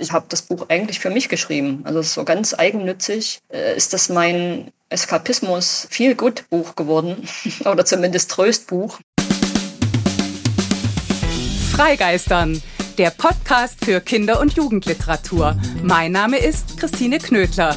Ich habe das Buch eigentlich für mich geschrieben. Also so ganz eigennützig äh, ist das mein Eskapismus viel gut Buch geworden oder zumindest Tröstbuch. Freigeistern, der Podcast für Kinder- und Jugendliteratur. Mein Name ist Christine Knödler.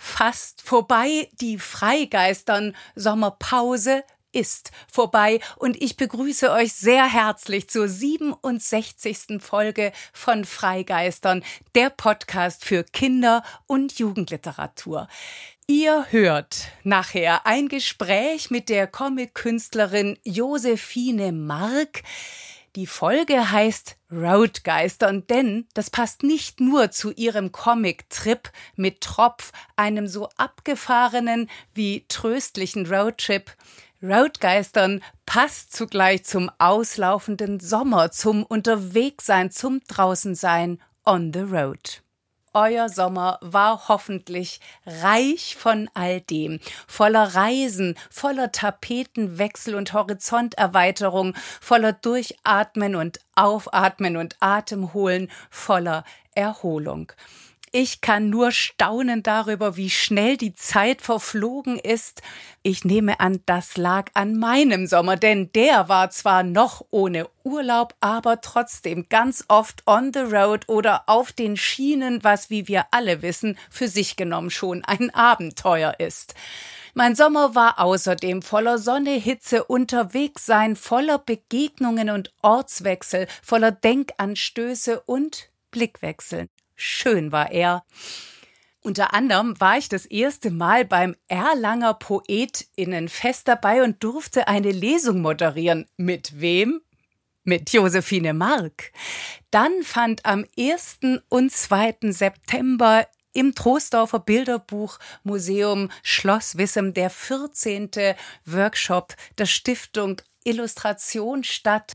fast vorbei. Die Freigeistern Sommerpause ist vorbei und ich begrüße euch sehr herzlich zur 67. Folge von Freigeistern, der Podcast für Kinder- und Jugendliteratur. Ihr hört nachher ein Gespräch mit der Comic-Künstlerin Josephine Mark. Die Folge heißt Roadgeistern, denn das passt nicht nur zu ihrem Comic-Trip mit Tropf, einem so abgefahrenen wie tröstlichen Roadtrip. Roadgeistern passt zugleich zum auslaufenden Sommer, zum Unterwegssein, zum Draußensein on the road. Euer Sommer war hoffentlich reich von all dem, voller Reisen, voller Tapetenwechsel und Horizonterweiterung, voller Durchatmen und Aufatmen und Atemholen, voller Erholung. Ich kann nur staunen darüber, wie schnell die Zeit verflogen ist. Ich nehme an, das lag an meinem Sommer, denn der war zwar noch ohne Urlaub, aber trotzdem ganz oft on the road oder auf den Schienen, was, wie wir alle wissen, für sich genommen schon ein Abenteuer ist. Mein Sommer war außerdem voller Sonne, Hitze, Unterwegssein, voller Begegnungen und Ortswechsel, voller Denkanstöße und Blickwechsel. Schön war er. Unter anderem war ich das erste Mal beim Erlanger Poetinnenfest dabei und durfte eine Lesung moderieren. Mit wem? Mit Josephine Mark. Dann fand am 1. und 2. September im Troisdorfer Bilderbuchmuseum Schloss Wissem der 14. Workshop der Stiftung Illustration statt.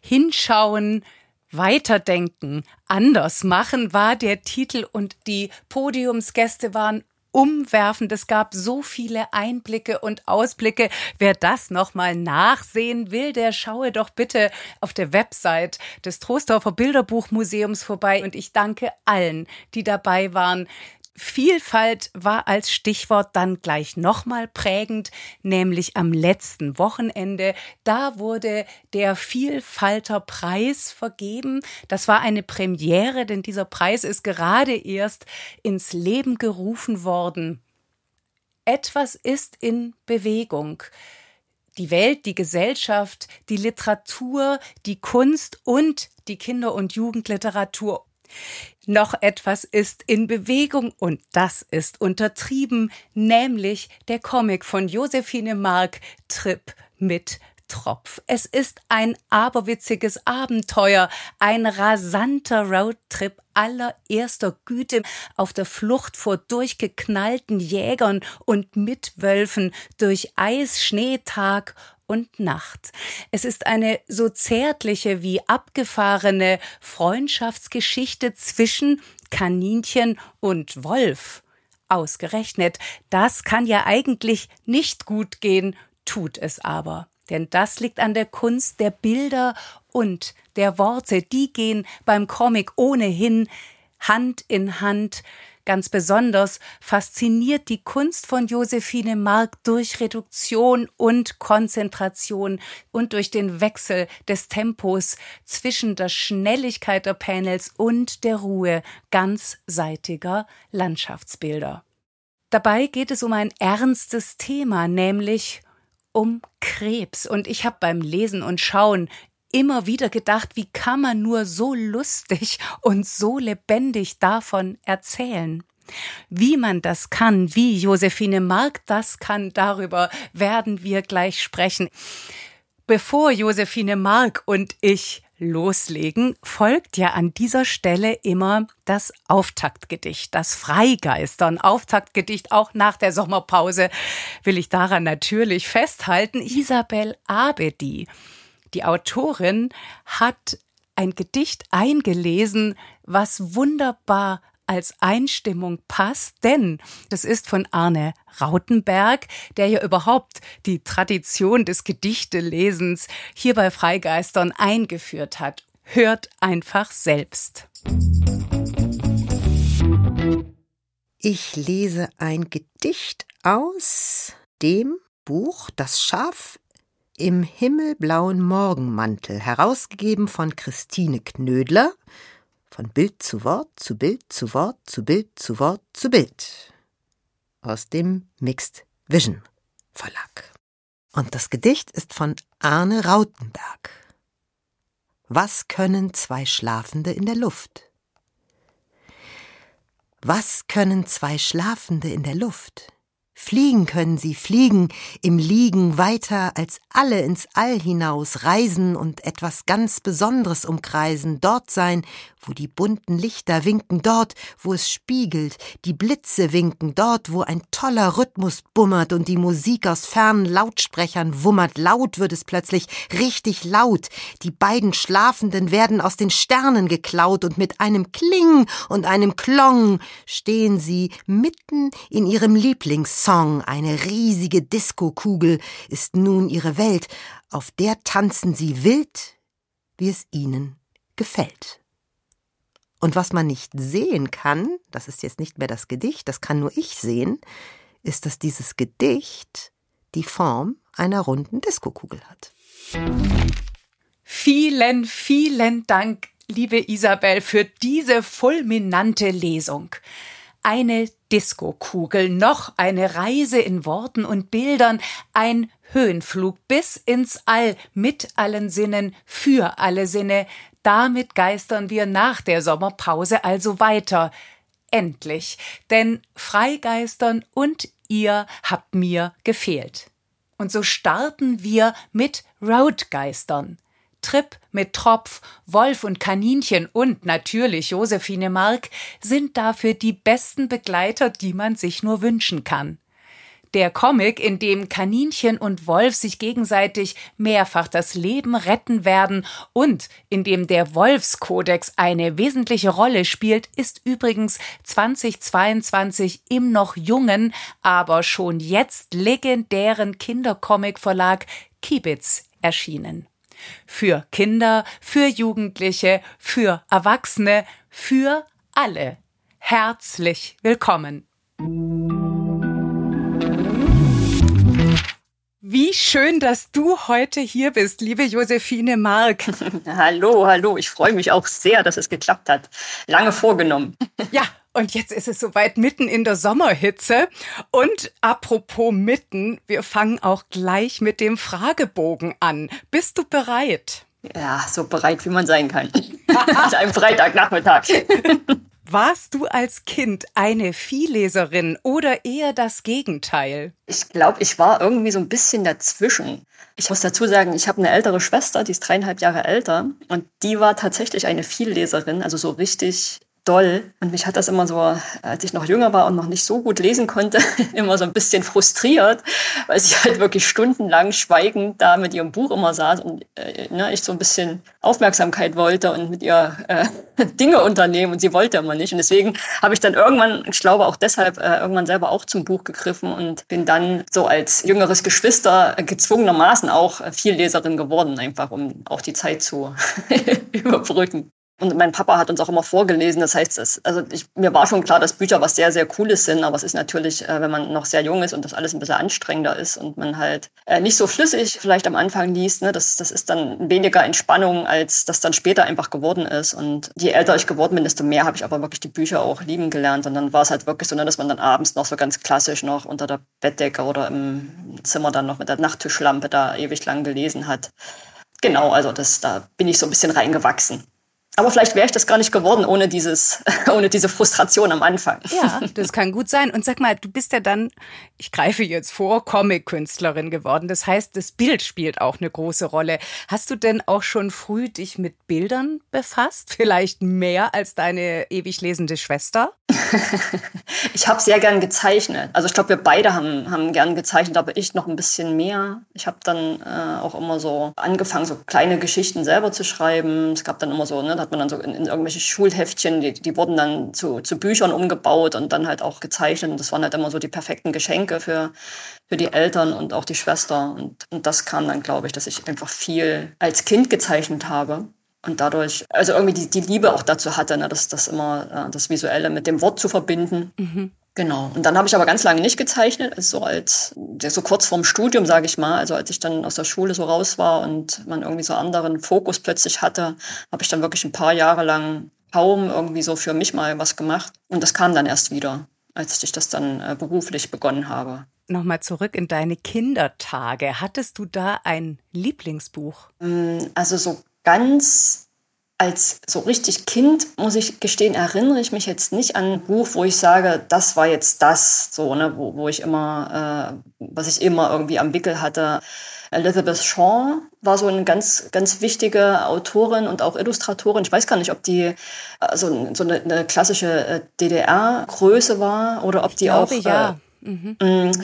Hinschauen, Weiterdenken, anders machen war der Titel und die Podiumsgäste waren umwerfend. Es gab so viele Einblicke und Ausblicke. Wer das nochmal nachsehen will, der schaue doch bitte auf der Website des Trostorfer Bilderbuchmuseums vorbei. Und ich danke allen, die dabei waren. Vielfalt war als Stichwort dann gleich nochmal prägend, nämlich am letzten Wochenende. Da wurde der Vielfalterpreis vergeben. Das war eine Premiere, denn dieser Preis ist gerade erst ins Leben gerufen worden. Etwas ist in Bewegung die Welt, die Gesellschaft, die Literatur, die Kunst und die Kinder- und Jugendliteratur noch etwas ist in Bewegung und das ist untertrieben, nämlich der Comic von Josephine Mark Trip mit Tropf. Es ist ein aberwitziges Abenteuer, ein rasanter Roadtrip allererster Güte auf der Flucht vor durchgeknallten Jägern und Mitwölfen durch Eis, Schnee, Tag und Nacht. Es ist eine so zärtliche wie abgefahrene Freundschaftsgeschichte zwischen Kaninchen und Wolf. Ausgerechnet, das kann ja eigentlich nicht gut gehen, tut es aber. Denn das liegt an der Kunst der Bilder und der Worte. Die gehen beim Comic ohnehin Hand in Hand. Ganz besonders fasziniert die Kunst von Josephine Mark durch Reduktion und Konzentration und durch den Wechsel des Tempos zwischen der Schnelligkeit der Panels und der Ruhe ganzseitiger Landschaftsbilder. Dabei geht es um ein ernstes Thema, nämlich um Krebs. Und ich habe beim Lesen und Schauen immer wieder gedacht, wie kann man nur so lustig und so lebendig davon erzählen? Wie man das kann, wie Josephine Mark das kann, darüber werden wir gleich sprechen. Bevor Josephine Mark und ich loslegen, folgt ja an dieser Stelle immer das Auftaktgedicht, das Freigeistern. Auftaktgedicht auch nach der Sommerpause will ich daran natürlich festhalten. Isabel Abedi, die Autorin, hat ein Gedicht eingelesen, was wunderbar als Einstimmung passt, denn das ist von Arne Rautenberg, der ja überhaupt die Tradition des Gedichtelesens hier bei Freigeistern eingeführt hat. Hört einfach selbst. Ich lese ein Gedicht aus dem Buch Das Schaf im himmelblauen Morgenmantel, herausgegeben von Christine Knödler, von Bild zu Wort zu Bild zu Wort zu Bild zu Wort zu Bild. Aus dem Mixed Vision Verlag. Und das Gedicht ist von Arne Rautenberg. Was können zwei Schlafende in der Luft? Was können zwei Schlafende in der Luft? Fliegen können sie, fliegen im Liegen weiter als alle ins All hinaus, reisen und etwas ganz Besonderes umkreisen, dort sein, wo die bunten Lichter winken, dort, wo es spiegelt, die Blitze winken, dort, wo ein toller Rhythmus bummert und die Musik aus fernen Lautsprechern wummert, laut wird es plötzlich, richtig laut, die beiden Schlafenden werden aus den Sternen geklaut und mit einem Kling und einem Klong stehen sie mitten in ihrem Lieblingssong Song, eine riesige Diskokugel, ist nun ihre Welt, auf der tanzen sie wild, wie es ihnen gefällt. Und was man nicht sehen kann, das ist jetzt nicht mehr das Gedicht, das kann nur ich sehen, ist, dass dieses Gedicht die Form einer runden Diskokugel hat. Vielen, vielen Dank, liebe Isabel, für diese fulminante Lesung eine Diskokugel, noch eine Reise in Worten und Bildern, ein Höhenflug bis ins All mit allen Sinnen, für alle Sinne. Damit geistern wir nach der Sommerpause also weiter. Endlich, denn Freigeistern und ihr habt mir gefehlt. Und so starten wir mit Roadgeistern. Tripp mit Tropf, Wolf und Kaninchen und natürlich Josephine Mark sind dafür die besten Begleiter, die man sich nur wünschen kann. Der Comic, in dem Kaninchen und Wolf sich gegenseitig mehrfach das Leben retten werden und in dem der Wolfskodex eine wesentliche Rolle spielt, ist übrigens 2022 im noch jungen, aber schon jetzt legendären Kindercomic-Verlag Kibitz erschienen. Für Kinder, für Jugendliche, für Erwachsene, für alle. Herzlich willkommen. Wie schön, dass du heute hier bist, liebe Josephine Mark. hallo, hallo. Ich freue mich auch sehr, dass es geklappt hat. Lange vorgenommen. ja, und jetzt ist es soweit mitten in der Sommerhitze. Und apropos mitten, wir fangen auch gleich mit dem Fragebogen an. Bist du bereit? Ja, so bereit, wie man sein kann. An einem Freitagnachmittag. Warst du als Kind eine Viehleserin oder eher das Gegenteil? Ich glaube, ich war irgendwie so ein bisschen dazwischen. Ich muss dazu sagen, ich habe eine ältere Schwester, die ist dreieinhalb Jahre älter und die war tatsächlich eine Vielleserin, also so richtig doll. Und mich hat das immer so, als ich noch jünger war und noch nicht so gut lesen konnte, immer so ein bisschen frustriert, weil sie halt wirklich stundenlang schweigend da mit ihrem Buch immer saß und äh, ne, ich so ein bisschen Aufmerksamkeit wollte und mit ihr äh, Dinge unternehmen und sie wollte immer nicht. Und deswegen habe ich dann irgendwann, ich glaube auch deshalb, äh, irgendwann selber auch zum Buch gegriffen und bin dann so als jüngeres Geschwister gezwungenermaßen auch viel Leserin geworden, einfach um auch die Zeit zu überbrücken. Und mein Papa hat uns auch immer vorgelesen. Das heißt, das, also ich, mir war schon klar, dass Bücher was sehr, sehr Cooles sind. Aber es ist natürlich, äh, wenn man noch sehr jung ist und das alles ein bisschen anstrengender ist und man halt äh, nicht so flüssig vielleicht am Anfang liest, ne, das, das ist dann weniger Entspannung, als das dann später einfach geworden ist. Und je älter ich geworden bin, desto mehr habe ich aber wirklich die Bücher auch lieben gelernt. Und dann war es halt wirklich so, ne, dass man dann abends noch so ganz klassisch noch unter der Bettdecke oder im Zimmer dann noch mit der Nachttischlampe da ewig lang gelesen hat. Genau, also das, da bin ich so ein bisschen reingewachsen. Aber vielleicht wäre ich das gar nicht geworden ohne dieses, ohne diese Frustration am Anfang. Ja, das kann gut sein. Und sag mal, du bist ja dann, ich greife jetzt vor, Comic-Künstlerin geworden. Das heißt, das Bild spielt auch eine große Rolle. Hast du denn auch schon früh dich mit Bildern befasst? Vielleicht mehr als deine ewig lesende Schwester? ich habe sehr gern gezeichnet. Also ich glaube, wir beide haben, haben gern gezeichnet, aber ich noch ein bisschen mehr. Ich habe dann äh, auch immer so angefangen, so kleine Geschichten selber zu schreiben. Es gab dann immer so, ne, da hat man dann so in, in irgendwelche Schulheftchen, die, die wurden dann zu, zu Büchern umgebaut und dann halt auch gezeichnet. Und das waren halt immer so die perfekten Geschenke für, für die Eltern und auch die Schwester. Und, und das kam dann, glaube ich, dass ich einfach viel als Kind gezeichnet habe und dadurch, also irgendwie die, die Liebe auch dazu hatte, ne, das, das immer, äh, das Visuelle mit dem Wort zu verbinden. Mhm. Genau. Und dann habe ich aber ganz lange nicht gezeichnet, also so als so kurz vorm Studium, sage ich mal, also als ich dann aus der Schule so raus war und man irgendwie so anderen Fokus plötzlich hatte, habe ich dann wirklich ein paar Jahre lang kaum irgendwie so für mich mal was gemacht. Und das kam dann erst wieder, als ich das dann äh, beruflich begonnen habe. Nochmal zurück in deine Kindertage. Hattest du da ein Lieblingsbuch? Mm, also so ganz als so richtig Kind, muss ich gestehen, erinnere ich mich jetzt nicht an ein Buch, wo ich sage, das war jetzt das, so, ne, wo, wo ich immer, äh, was ich immer irgendwie am Wickel hatte. Elizabeth Shaw war so eine ganz, ganz wichtige Autorin und auch Illustratorin. Ich weiß gar nicht, ob die also so eine, eine klassische äh, DDR-Größe war oder ob die auch. Glaube, ja. Äh, Mhm.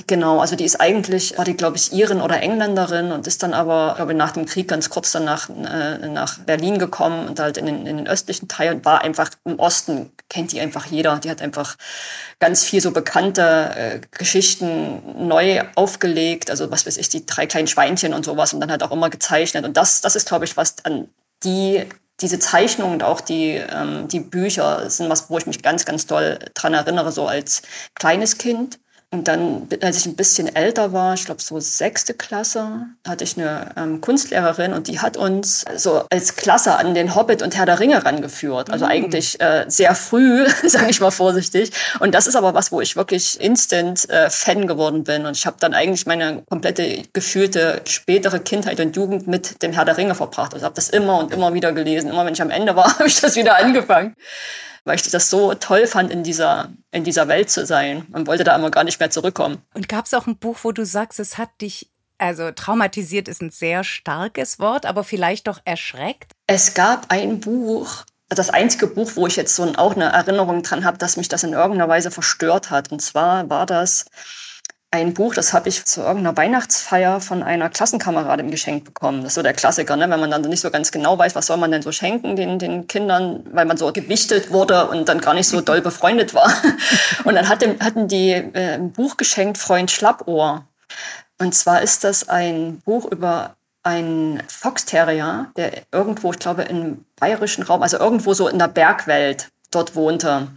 Genau, also die ist eigentlich, war die, glaube ich, Irin oder Engländerin und ist dann aber, glaube ich, nach dem Krieg ganz kurz danach äh, nach Berlin gekommen und halt in den, in den östlichen Teil und war einfach im Osten, kennt die einfach jeder. Die hat einfach ganz viel so bekannte äh, Geschichten neu aufgelegt, also was weiß ich, die drei kleinen Schweinchen und sowas und dann halt auch immer gezeichnet. Und das, das ist, glaube ich, was an die diese Zeichnungen und auch die, ähm, die Bücher sind was, wo ich mich ganz, ganz toll dran erinnere, so als kleines Kind. Und dann, als ich ein bisschen älter war, ich glaube so sechste Klasse, hatte ich eine ähm, Kunstlehrerin und die hat uns so als Klasse an den Hobbit und Herr der Ringe rangeführt. Also mhm. eigentlich äh, sehr früh, sage ich mal vorsichtig. Und das ist aber was, wo ich wirklich instant äh, Fan geworden bin. Und ich habe dann eigentlich meine komplette gefühlte spätere Kindheit und Jugend mit dem Herr der Ringe verbracht. Also habe das immer und immer wieder gelesen. Immer wenn ich am Ende war, habe ich das wieder angefangen weil ich das so toll fand, in dieser, in dieser Welt zu sein und wollte da immer gar nicht mehr zurückkommen. Und gab es auch ein Buch, wo du sagst, es hat dich, also traumatisiert ist ein sehr starkes Wort, aber vielleicht doch erschreckt? Es gab ein Buch, das einzige Buch, wo ich jetzt so auch eine Erinnerung dran habe, dass mich das in irgendeiner Weise verstört hat. Und zwar war das ein Buch, das habe ich zu irgendeiner Weihnachtsfeier von einer Klassenkameradin geschenkt bekommen. Das ist so der Klassiker, ne? wenn man dann nicht so ganz genau weiß, was soll man denn so schenken den, den Kindern, weil man so gewichtet wurde und dann gar nicht so doll befreundet war. Und dann hatten, hatten die äh, ein Buch geschenkt, Freund Schlappohr. Und zwar ist das ein Buch über einen Fox-Terrier, der irgendwo, ich glaube, im bayerischen Raum, also irgendwo so in der Bergwelt dort wohnte.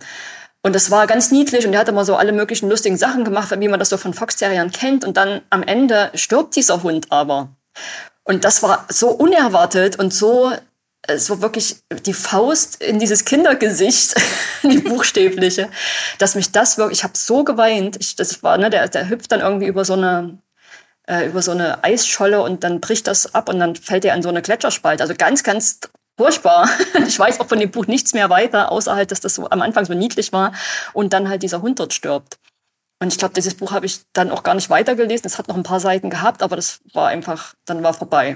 Und das war ganz niedlich und er hat immer so alle möglichen lustigen Sachen gemacht, wie man das so von Fox-Terriern kennt. Und dann am Ende stirbt dieser Hund aber. Und das war so unerwartet und so, äh, so wirklich die Faust in dieses Kindergesicht, die buchstäbliche, dass mich das wirklich, ich habe so geweint. Ich, das war, ne, der, der hüpft dann irgendwie über so eine äh, über so eine Eisscholle und dann bricht das ab und dann fällt er in so eine Gletscherspalte. Also ganz, ganz furchtbar. Ich weiß auch von dem Buch nichts mehr weiter, außer halt, dass das so am Anfang so niedlich war und dann halt dieser Hund dort stirbt. Und ich glaube, dieses Buch habe ich dann auch gar nicht weitergelesen. Es hat noch ein paar Seiten gehabt, aber das war einfach, dann war vorbei.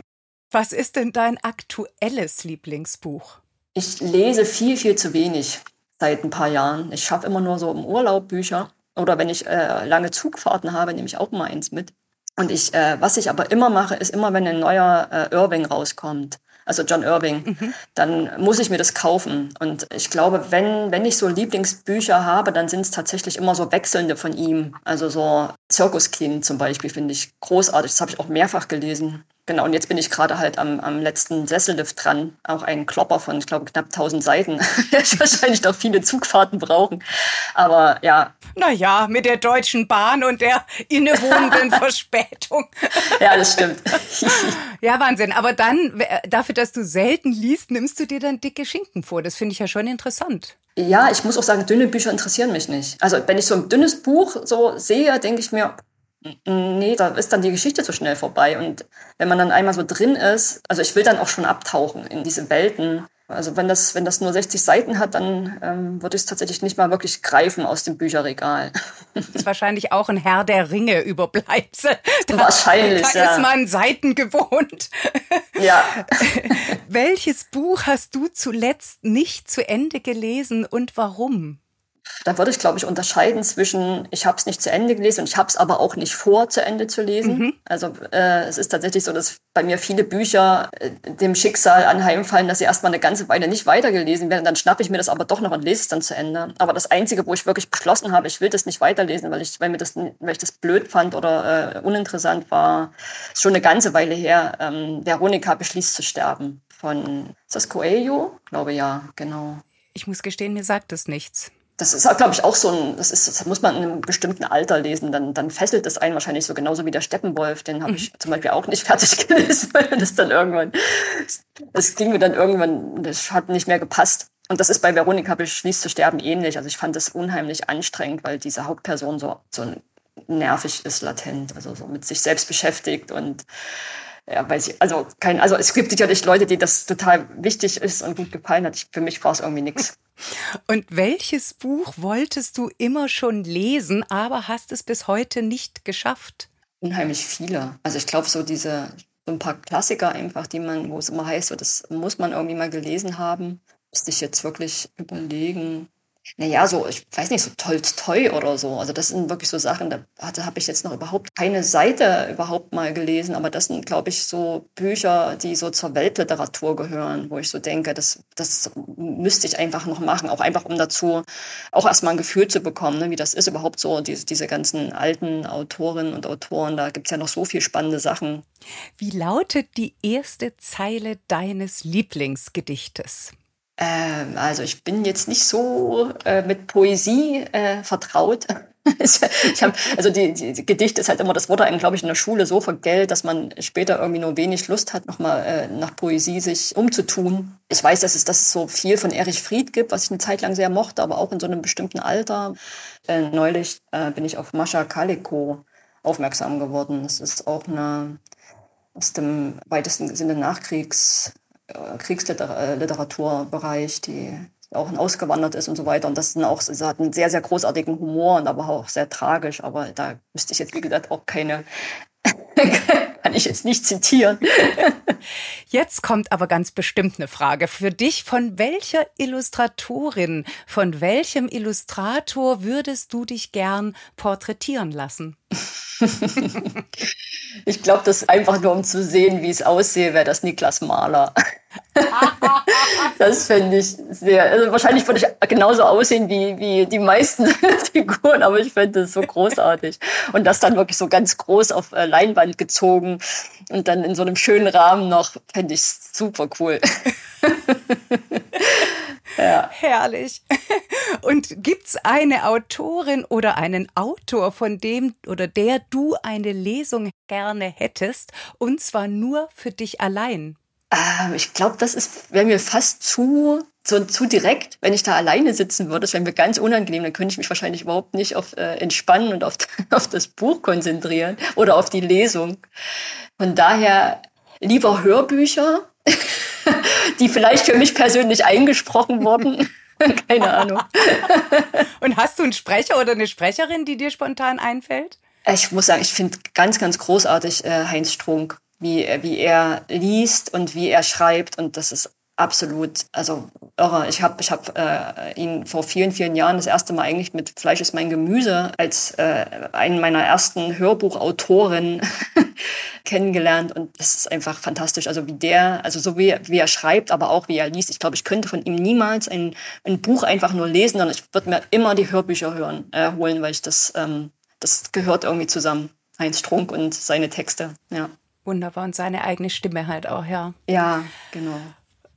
Was ist denn dein aktuelles Lieblingsbuch? Ich lese viel, viel zu wenig seit ein paar Jahren. Ich schaffe immer nur so im Urlaub Bücher. Oder wenn ich äh, lange Zugfahrten habe, nehme ich auch mal eins mit. Und ich, äh, was ich aber immer mache, ist immer, wenn ein neuer äh, Irving rauskommt, also John Irving, mhm. dann muss ich mir das kaufen. Und ich glaube, wenn, wenn ich so Lieblingsbücher habe, dann sind es tatsächlich immer so wechselnde von ihm. Also so Zirkuskind zum Beispiel finde ich großartig. Das habe ich auch mehrfach gelesen. Genau, und jetzt bin ich gerade halt am, am letzten Sessellift dran. Auch ein Klopper von, ich glaube, knapp 1000 Seiten. ich wahrscheinlich noch viele Zugfahrten brauchen. Aber ja. Naja, mit der Deutschen Bahn und der innewohnenden Verspätung. ja, das stimmt. ja, Wahnsinn. Aber dann, dafür, dass du selten liest, nimmst du dir dann dicke Schinken vor. Das finde ich ja schon interessant. Ja, ich muss auch sagen, dünne Bücher interessieren mich nicht. Also wenn ich so ein dünnes Buch so sehe, denke ich mir, Nee, da ist dann die Geschichte so schnell vorbei. Und wenn man dann einmal so drin ist, also ich will dann auch schon abtauchen in diese Welten. Also wenn das, wenn das nur 60 Seiten hat, dann ähm, würde ich es tatsächlich nicht mal wirklich greifen aus dem Bücherregal. Das ist wahrscheinlich auch ein Herr der Ringe Überbleibsel. Da, wahrscheinlich, da ja. ist man Seiten gewohnt. Ja. Welches Buch hast du zuletzt nicht zu Ende gelesen und warum? Da würde ich, glaube ich, unterscheiden zwischen, ich habe es nicht zu Ende gelesen und ich habe es aber auch nicht vor, zu Ende zu lesen. Mhm. Also äh, es ist tatsächlich so, dass bei mir viele Bücher äh, dem Schicksal anheimfallen, dass sie erstmal eine ganze Weile nicht weitergelesen werden. Dann schnappe ich mir das aber doch noch und lese es dann zu Ende. Aber das Einzige, wo ich wirklich beschlossen habe, ich will das nicht weiterlesen, weil ich, weil mir das, weil ich das blöd fand oder äh, uninteressant war, ist schon eine ganze Weile her. Ähm, Veronika beschließt zu sterben von, ist das Coelho? Ich glaube ja, genau. Ich muss gestehen, mir sagt es nichts das ist, glaube ich, auch so ein, das ist, das muss man in einem bestimmten Alter lesen, dann, dann fesselt das einen wahrscheinlich so genauso wie der Steppenwolf, den habe ich mhm. zum Beispiel auch nicht fertig gelesen, weil das dann irgendwann, das ging mir dann irgendwann, das hat nicht mehr gepasst. Und das ist bei Veronika beschließt zu sterben ähnlich. Also ich fand das unheimlich anstrengend, weil diese Hauptperson so, so nervig ist, latent, also so mit sich selbst beschäftigt und ja, weiß ich, also kein, also es gibt sicherlich Leute, die das total wichtig ist und gut gefallen hat. Für mich war es irgendwie nichts. Und welches Buch wolltest du immer schon lesen, aber hast es bis heute nicht geschafft? Unheimlich viele. Also ich glaube, so diese, so ein paar Klassiker einfach, die man, wo es immer heißt, so, das muss man irgendwie mal gelesen haben. Müsste ich jetzt wirklich überlegen naja, so, ich weiß nicht, so Tolstoi oder so. Also das sind wirklich so Sachen, da, habe ich jetzt noch überhaupt keine Seite überhaupt mal gelesen, aber das sind, glaube ich, so Bücher, die so zur Weltliteratur gehören, wo ich so denke, das, das müsste ich einfach noch machen, auch einfach um dazu auch erstmal ein Gefühl zu bekommen, ne, wie das ist überhaupt so, diese, diese ganzen alten Autorinnen und Autoren, da gibt's ja noch so viel spannende Sachen. Wie lautet die erste Zeile deines Lieblingsgedichtes? Ähm, also ich bin jetzt nicht so äh, mit Poesie äh, vertraut. hab, also die, die Gedicht ist halt immer, das wurde einem, glaube ich, in der Schule so vergällt, dass man später irgendwie nur wenig Lust hat, nochmal äh, nach Poesie sich umzutun. Ich weiß, dass es, dass es so viel von Erich Fried gibt, was ich eine Zeit lang sehr mochte, aber auch in so einem bestimmten Alter. Äh, neulich äh, bin ich auf Mascha Kaliko aufmerksam geworden. Das ist auch eine aus dem weitesten Sinne Nachkriegs Kriegsliteraturbereich, die auch ausgewandert ist und so weiter. Und das sind auch, sie hat einen sehr, sehr großartigen Humor und aber auch sehr tragisch. Aber da müsste ich jetzt, wie gesagt, auch keine, kann ich jetzt nicht zitieren. Jetzt kommt aber ganz bestimmt eine Frage für dich. Von welcher Illustratorin, von welchem Illustrator würdest du dich gern porträtieren lassen? ich glaube, das einfach nur um zu sehen, wie es aussehe, wäre das Niklas Mahler. das fände ich sehr, also wahrscheinlich würde ich genauso aussehen wie, wie die meisten Figuren, aber ich fände es so großartig. Und das dann wirklich so ganz groß auf äh, Leinwand gezogen und dann in so einem schönen Rahmen noch, fände ich super cool. Ja. Herrlich. Und gibt's eine Autorin oder einen Autor, von dem oder der du eine Lesung gerne hättest, und zwar nur für dich allein? Ähm, ich glaube, das ist, wäre mir fast zu, so, zu direkt, wenn ich da alleine sitzen würde. Das wäre mir ganz unangenehm. Dann könnte ich mich wahrscheinlich überhaupt nicht auf äh, Entspannen und auf, auf das Buch konzentrieren oder auf die Lesung. Von daher lieber Hörbücher, die vielleicht für mich persönlich eingesprochen wurden. Keine Ahnung. Und hast du einen Sprecher oder eine Sprecherin, die dir spontan einfällt? Ich muss sagen, ich finde ganz, ganz großartig äh, Heinz Strunk, wie, wie er liest und wie er schreibt. Und das ist absolut, also irre. Ich habe ich hab, äh, ihn vor vielen, vielen Jahren das erste Mal eigentlich mit Fleisch ist mein Gemüse als äh, einen meiner ersten Hörbuchautoren kennengelernt und das ist einfach fantastisch. Also wie der, also so wie, wie er schreibt, aber auch wie er liest. Ich glaube, ich könnte von ihm niemals ein, ein Buch einfach nur lesen, sondern ich würde mir immer die Hörbücher hören, äh, holen, weil ich das, ähm, das gehört irgendwie zusammen. Heinz Strunk und seine Texte, ja. Wunderbar und seine eigene Stimme halt auch, ja. Ja, genau.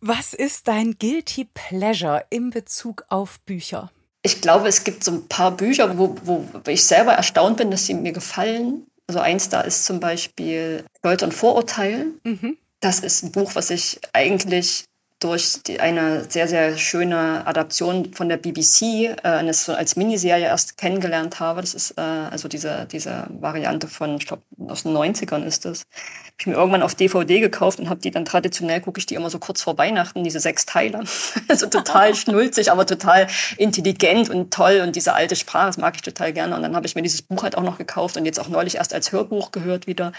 Was ist dein Guilty Pleasure in Bezug auf Bücher? Ich glaube, es gibt so ein paar Bücher, wo, wo ich selber erstaunt bin, dass sie mir gefallen. Also eins da ist zum Beispiel Stolz und Vorurteil. Mhm. Das ist ein Buch, was ich eigentlich durch die, eine sehr, sehr schöne Adaption von der BBC äh, als, als Miniserie erst kennengelernt habe. Das ist äh, also diese, diese Variante von, ich glaube, aus den 90ern ist das. Habe ich mir irgendwann auf DVD gekauft und habe die dann traditionell, gucke ich die immer so kurz vor Weihnachten, diese sechs Teile. also total schnulzig, aber total intelligent und toll und diese alte Sprache, das mag ich total gerne. Und dann habe ich mir dieses Buch halt auch noch gekauft und jetzt auch neulich erst als Hörbuch gehört wieder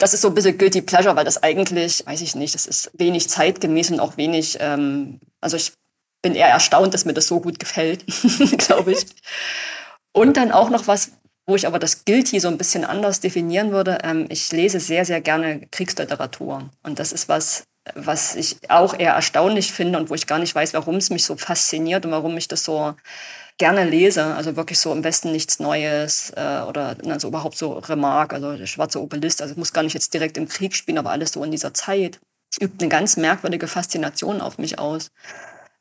das ist so ein bisschen Guilty Pleasure, weil das eigentlich, weiß ich nicht, das ist wenig zeitgemäß und auch wenig, ähm, also ich bin eher erstaunt, dass mir das so gut gefällt, glaube ich. Und dann auch noch was, wo ich aber das Guilty so ein bisschen anders definieren würde. Ähm, ich lese sehr, sehr gerne Kriegsliteratur. Und das ist was, was ich auch eher erstaunlich finde und wo ich gar nicht weiß, warum es mich so fasziniert und warum mich das so gerne lese, also wirklich so im Westen nichts Neues äh, oder also überhaupt so Remark, also der schwarze Obelist, also muss gar nicht jetzt direkt im Krieg spielen, aber alles so in dieser Zeit. Es übt eine ganz merkwürdige Faszination auf mich aus.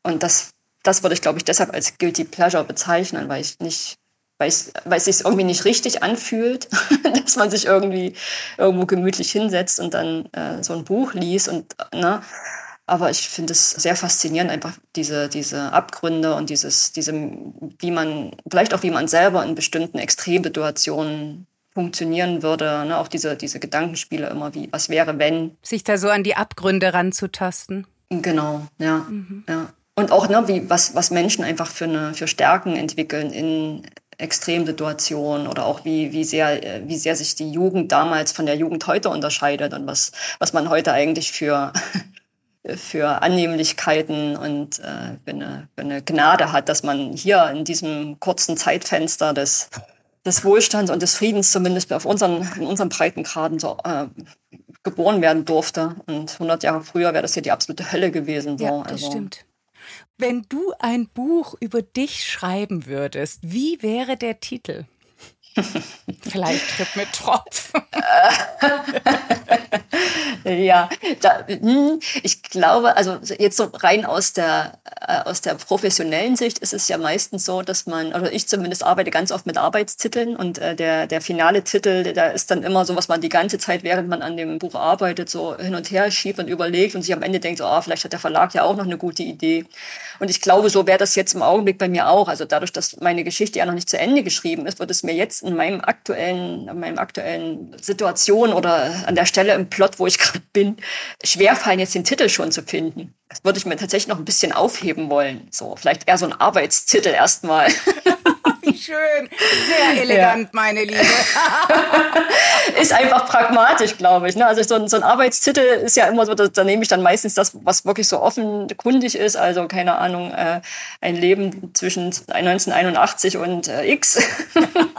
Und das, das würde ich, glaube ich, deshalb als Guilty Pleasure bezeichnen, weil ich nicht, ich, weil es sich irgendwie nicht richtig anfühlt, dass man sich irgendwie irgendwo gemütlich hinsetzt und dann äh, so ein Buch liest und ne, aber ich finde es sehr faszinierend, einfach diese, diese Abgründe und dieses, diese, wie man, vielleicht auch wie man selber in bestimmten Extremsituationen funktionieren würde. Ne? Auch diese, diese Gedankenspiele immer wie, was wäre, wenn. Sich da so an die Abgründe ranzutasten. Genau, ja. Mhm. ja. Und auch, ne, wie, was, was Menschen einfach für, eine, für Stärken entwickeln in Extremsituationen oder auch wie, wie, sehr, wie sehr sich die Jugend damals von der Jugend heute unterscheidet und was, was man heute eigentlich für, für Annehmlichkeiten und äh, für, eine, für eine Gnade hat, dass man hier in diesem kurzen Zeitfenster des, des Wohlstands und des Friedens zumindest auf unseren, in unseren Breitengraden so äh, geboren werden durfte. Und 100 Jahre früher wäre das hier die absolute Hölle gewesen. So. Ja, das also. stimmt. Wenn du ein Buch über dich schreiben würdest, wie wäre der Titel? Vielleicht Trip mit Tropf. ja, da, hm, ich glaube, also jetzt so rein aus der, äh, aus der professionellen Sicht ist es ja meistens so, dass man, oder ich zumindest arbeite ganz oft mit Arbeitstiteln und äh, der, der finale Titel, der ist dann immer so, was man die ganze Zeit, während man an dem Buch arbeitet, so hin und her schiebt und überlegt und sich am Ende denkt, so, ah, vielleicht hat der Verlag ja auch noch eine gute Idee. Und ich glaube, so wäre das jetzt im Augenblick bei mir auch. Also dadurch, dass meine Geschichte ja noch nicht zu Ende geschrieben ist, wird es mir jetzt in meinem aktuellen, in meinem aktuellen Situation oder an der Stelle im Plot, wo ich gerade bin, schwerfallen, jetzt den Titel schon zu finden. Das würde ich mir tatsächlich noch ein bisschen aufheben wollen. So, vielleicht eher so ein Arbeitstitel erstmal. Schön. Sehr elegant, ja. meine Liebe. ist einfach pragmatisch, glaube ich. Ne? Also so ein, so ein, Arbeitstitel ist ja immer so, da, da, nehme ich dann meistens das, was wirklich so offenkundig ist. Also keine Ahnung, äh, ein Leben zwischen 1981 und äh, X.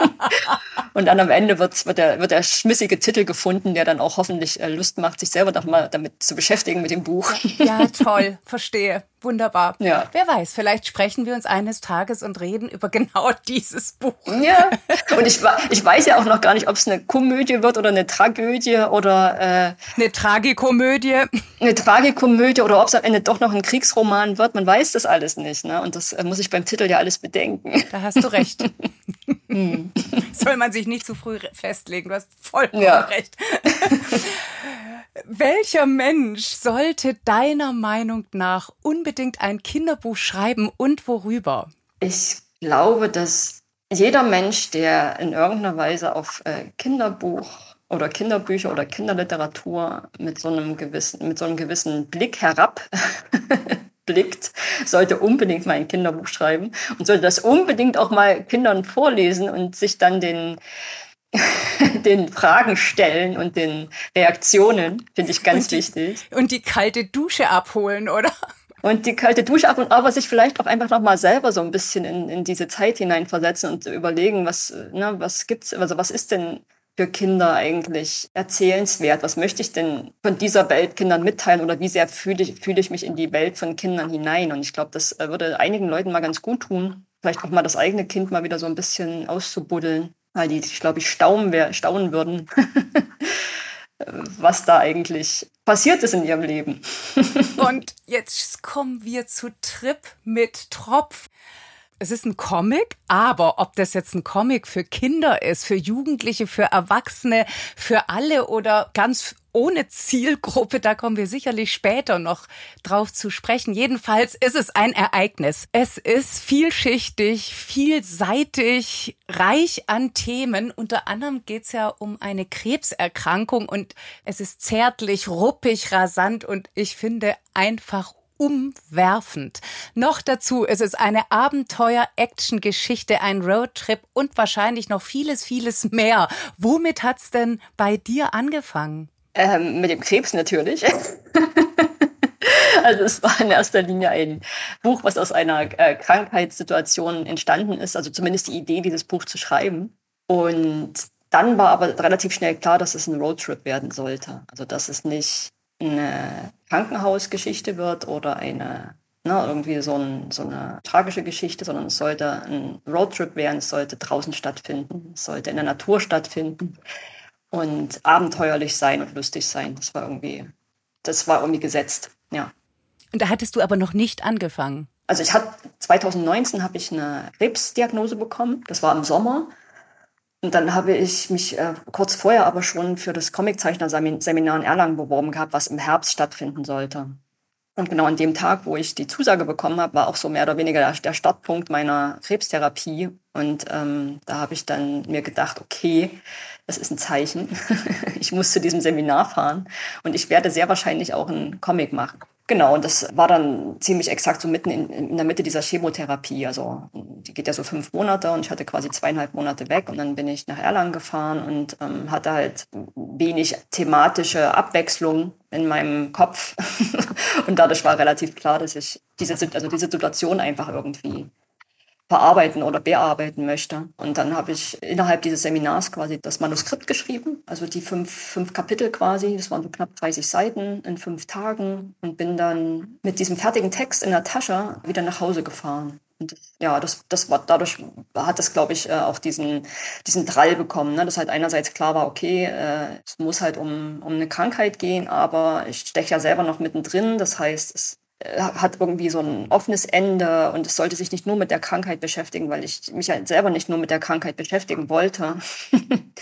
und dann am Ende wird, wird, der, wird der schmissige Titel gefunden, der dann auch hoffentlich äh, Lust macht, sich selber doch mal damit zu beschäftigen mit dem Buch. ja, toll, verstehe. Wunderbar. Ja. Wer weiß, vielleicht sprechen wir uns eines Tages und reden über genau dieses Buch. Ja. Und ich, ich weiß ja auch noch gar nicht, ob es eine Komödie wird oder eine Tragödie oder äh, eine Tragikomödie. Eine Tragikomödie oder ob es am Ende doch noch ein Kriegsroman wird. Man weiß das alles nicht. Ne? Und das äh, muss ich beim Titel ja alles bedenken. Da hast du recht. hm. Soll man sich nicht zu früh festlegen. Du hast vollkommen ja. recht. Welcher Mensch sollte deiner Meinung nach unbedingt ein Kinderbuch schreiben und worüber? Ich glaube, dass jeder Mensch, der in irgendeiner Weise auf äh, Kinderbuch oder Kinderbücher oder Kinderliteratur mit so einem gewissen, mit so einem gewissen Blick herab blickt, sollte unbedingt mal ein Kinderbuch schreiben und sollte das unbedingt auch mal Kindern vorlesen und sich dann den den Fragen stellen und den Reaktionen, finde ich ganz und die, wichtig. Und die kalte Dusche abholen, oder? Und die kalte Dusche ab und aber sich vielleicht auch einfach nochmal selber so ein bisschen in, in diese Zeit hineinversetzen und überlegen, was, ne, was gibt's, also was ist denn für Kinder eigentlich erzählenswert? Was möchte ich denn von dieser Welt Kindern mitteilen oder wie sehr fühle ich, fühle ich mich in die Welt von Kindern hinein? Und ich glaube, das äh, würde einigen Leuten mal ganz gut tun, vielleicht auch mal das eigene Kind mal wieder so ein bisschen auszubuddeln weil die, glaube ich, staunen, staunen würden, was da eigentlich passiert ist in ihrem Leben. Und jetzt kommen wir zu Trip mit Tropf. Es ist ein Comic, aber ob das jetzt ein Comic für Kinder ist, für Jugendliche, für Erwachsene, für alle oder ganz ohne Zielgruppe. Da kommen wir sicherlich später noch drauf zu sprechen. Jedenfalls ist es ein Ereignis. Es ist vielschichtig, vielseitig, reich an Themen. Unter anderem geht es ja um eine Krebserkrankung und es ist zärtlich, ruppig, rasant und ich finde einfach umwerfend. Noch dazu ist es eine Abenteuer-Action-Geschichte, ein Roadtrip und wahrscheinlich noch vieles, vieles mehr. Womit hat's denn bei dir angefangen? Ähm, mit dem Krebs natürlich. also es war in erster Linie ein Buch, was aus einer äh, Krankheitssituation entstanden ist, also zumindest die Idee, dieses Buch zu schreiben. Und dann war aber relativ schnell klar, dass es ein Roadtrip werden sollte. Also dass es nicht eine Krankenhausgeschichte wird oder eine ne, irgendwie so, ein, so, eine tragische Geschichte, sondern es sollte ein Roadtrip werden, es sollte draußen stattfinden, es sollte in der Natur stattfinden und abenteuerlich sein und lustig sein. Das war irgendwie, das war irgendwie gesetzt, ja. Und da hattest du aber noch nicht angefangen. Also ich hatte 2019 habe ich eine Krebsdiagnose bekommen. Das war im Sommer. Und dann habe ich mich äh, kurz vorher aber schon für das Comiczeichner-Seminar in Erlangen beworben gehabt, was im Herbst stattfinden sollte. Und genau an dem Tag, wo ich die Zusage bekommen habe, war auch so mehr oder weniger der, der Startpunkt meiner Krebstherapie. Und ähm, da habe ich dann mir gedacht, okay, das ist ein Zeichen. ich muss zu diesem Seminar fahren und ich werde sehr wahrscheinlich auch einen Comic machen. Genau, und das war dann ziemlich exakt so mitten in, in der Mitte dieser Chemotherapie. Also die geht ja so fünf Monate und ich hatte quasi zweieinhalb Monate weg und dann bin ich nach Erlangen gefahren und ähm, hatte halt wenig thematische Abwechslung in meinem Kopf. und dadurch war relativ klar, dass ich diese, also diese Situation einfach irgendwie verarbeiten oder bearbeiten möchte. Und dann habe ich innerhalb dieses Seminars quasi das Manuskript geschrieben, also die fünf, fünf Kapitel quasi, das waren so knapp 30 Seiten in fünf Tagen und bin dann mit diesem fertigen Text in der Tasche wieder nach Hause gefahren. Und ja, das, das war dadurch hat das, glaube ich, äh, auch diesen, diesen Drall bekommen, ne? dass halt einerseits klar war, okay, äh, es muss halt um, um eine Krankheit gehen, aber ich steche ja selber noch mittendrin. Das heißt, es hat irgendwie so ein offenes Ende und es sollte sich nicht nur mit der Krankheit beschäftigen, weil ich mich halt selber nicht nur mit der Krankheit beschäftigen wollte.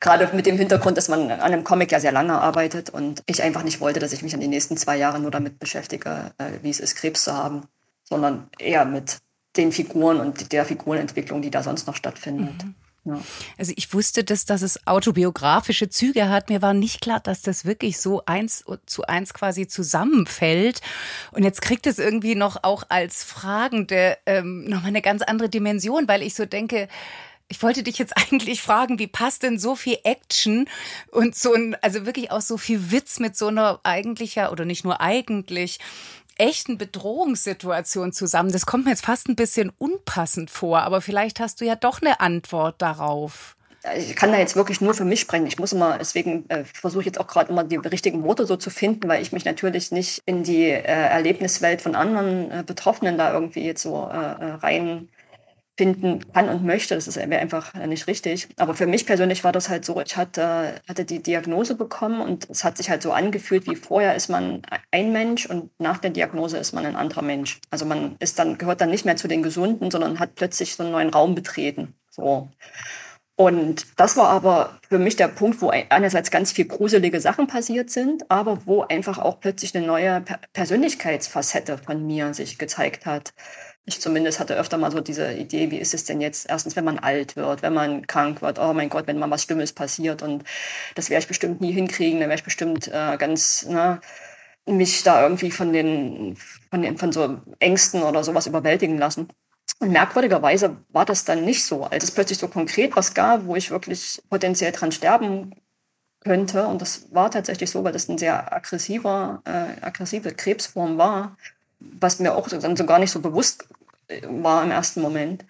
Gerade mit dem Hintergrund, dass man an einem Comic ja sehr lange arbeitet und ich einfach nicht wollte, dass ich mich an die nächsten zwei Jahre nur damit beschäftige, äh, wie es ist, Krebs zu haben, sondern eher mit den Figuren und der Figurenentwicklung, die da sonst noch stattfindet. Mhm. Ja. Also ich wusste, dass, dass es autobiografische Züge hat. Mir war nicht klar, dass das wirklich so eins zu eins quasi zusammenfällt. Und jetzt kriegt es irgendwie noch auch als Fragende ähm, nochmal eine ganz andere Dimension, weil ich so denke, ich wollte dich jetzt eigentlich fragen, wie passt denn so viel Action und so ein, also wirklich auch so viel Witz mit so einer eigentlicher oder nicht nur eigentlich echten Bedrohungssituation zusammen. Das kommt mir jetzt fast ein bisschen unpassend vor, aber vielleicht hast du ja doch eine Antwort darauf. Ich kann da jetzt wirklich nur für mich sprechen. Ich muss immer, deswegen äh, versuche ich jetzt auch gerade immer die richtigen Worte so zu finden, weil ich mich natürlich nicht in die äh, Erlebniswelt von anderen äh, Betroffenen da irgendwie jetzt so äh, äh, rein finden kann und möchte. Das wäre einfach nicht richtig. Aber für mich persönlich war das halt so, ich hatte, hatte die Diagnose bekommen und es hat sich halt so angefühlt, wie vorher ist man ein Mensch und nach der Diagnose ist man ein anderer Mensch. Also man ist dann, gehört dann nicht mehr zu den Gesunden, sondern hat plötzlich so einen neuen Raum betreten. So. Und das war aber für mich der Punkt, wo einerseits ganz viel gruselige Sachen passiert sind, aber wo einfach auch plötzlich eine neue Persönlichkeitsfacette von mir sich gezeigt hat. Ich zumindest hatte öfter mal so diese Idee, wie ist es denn jetzt erstens, wenn man alt wird, wenn man krank wird, oh mein Gott, wenn mal was Schlimmes passiert und das werde ich bestimmt nie hinkriegen, dann werde ich bestimmt äh, ganz, ne, mich da irgendwie von den, von den, von so Ängsten oder sowas überwältigen lassen. Und merkwürdigerweise war das dann nicht so. Als es plötzlich so konkret was gab, wo ich wirklich potenziell dran sterben könnte, und das war tatsächlich so, weil das ein sehr aggressiver, äh, aggressive Krebsform war, was mir auch dann so gar nicht so bewusst war im ersten Moment.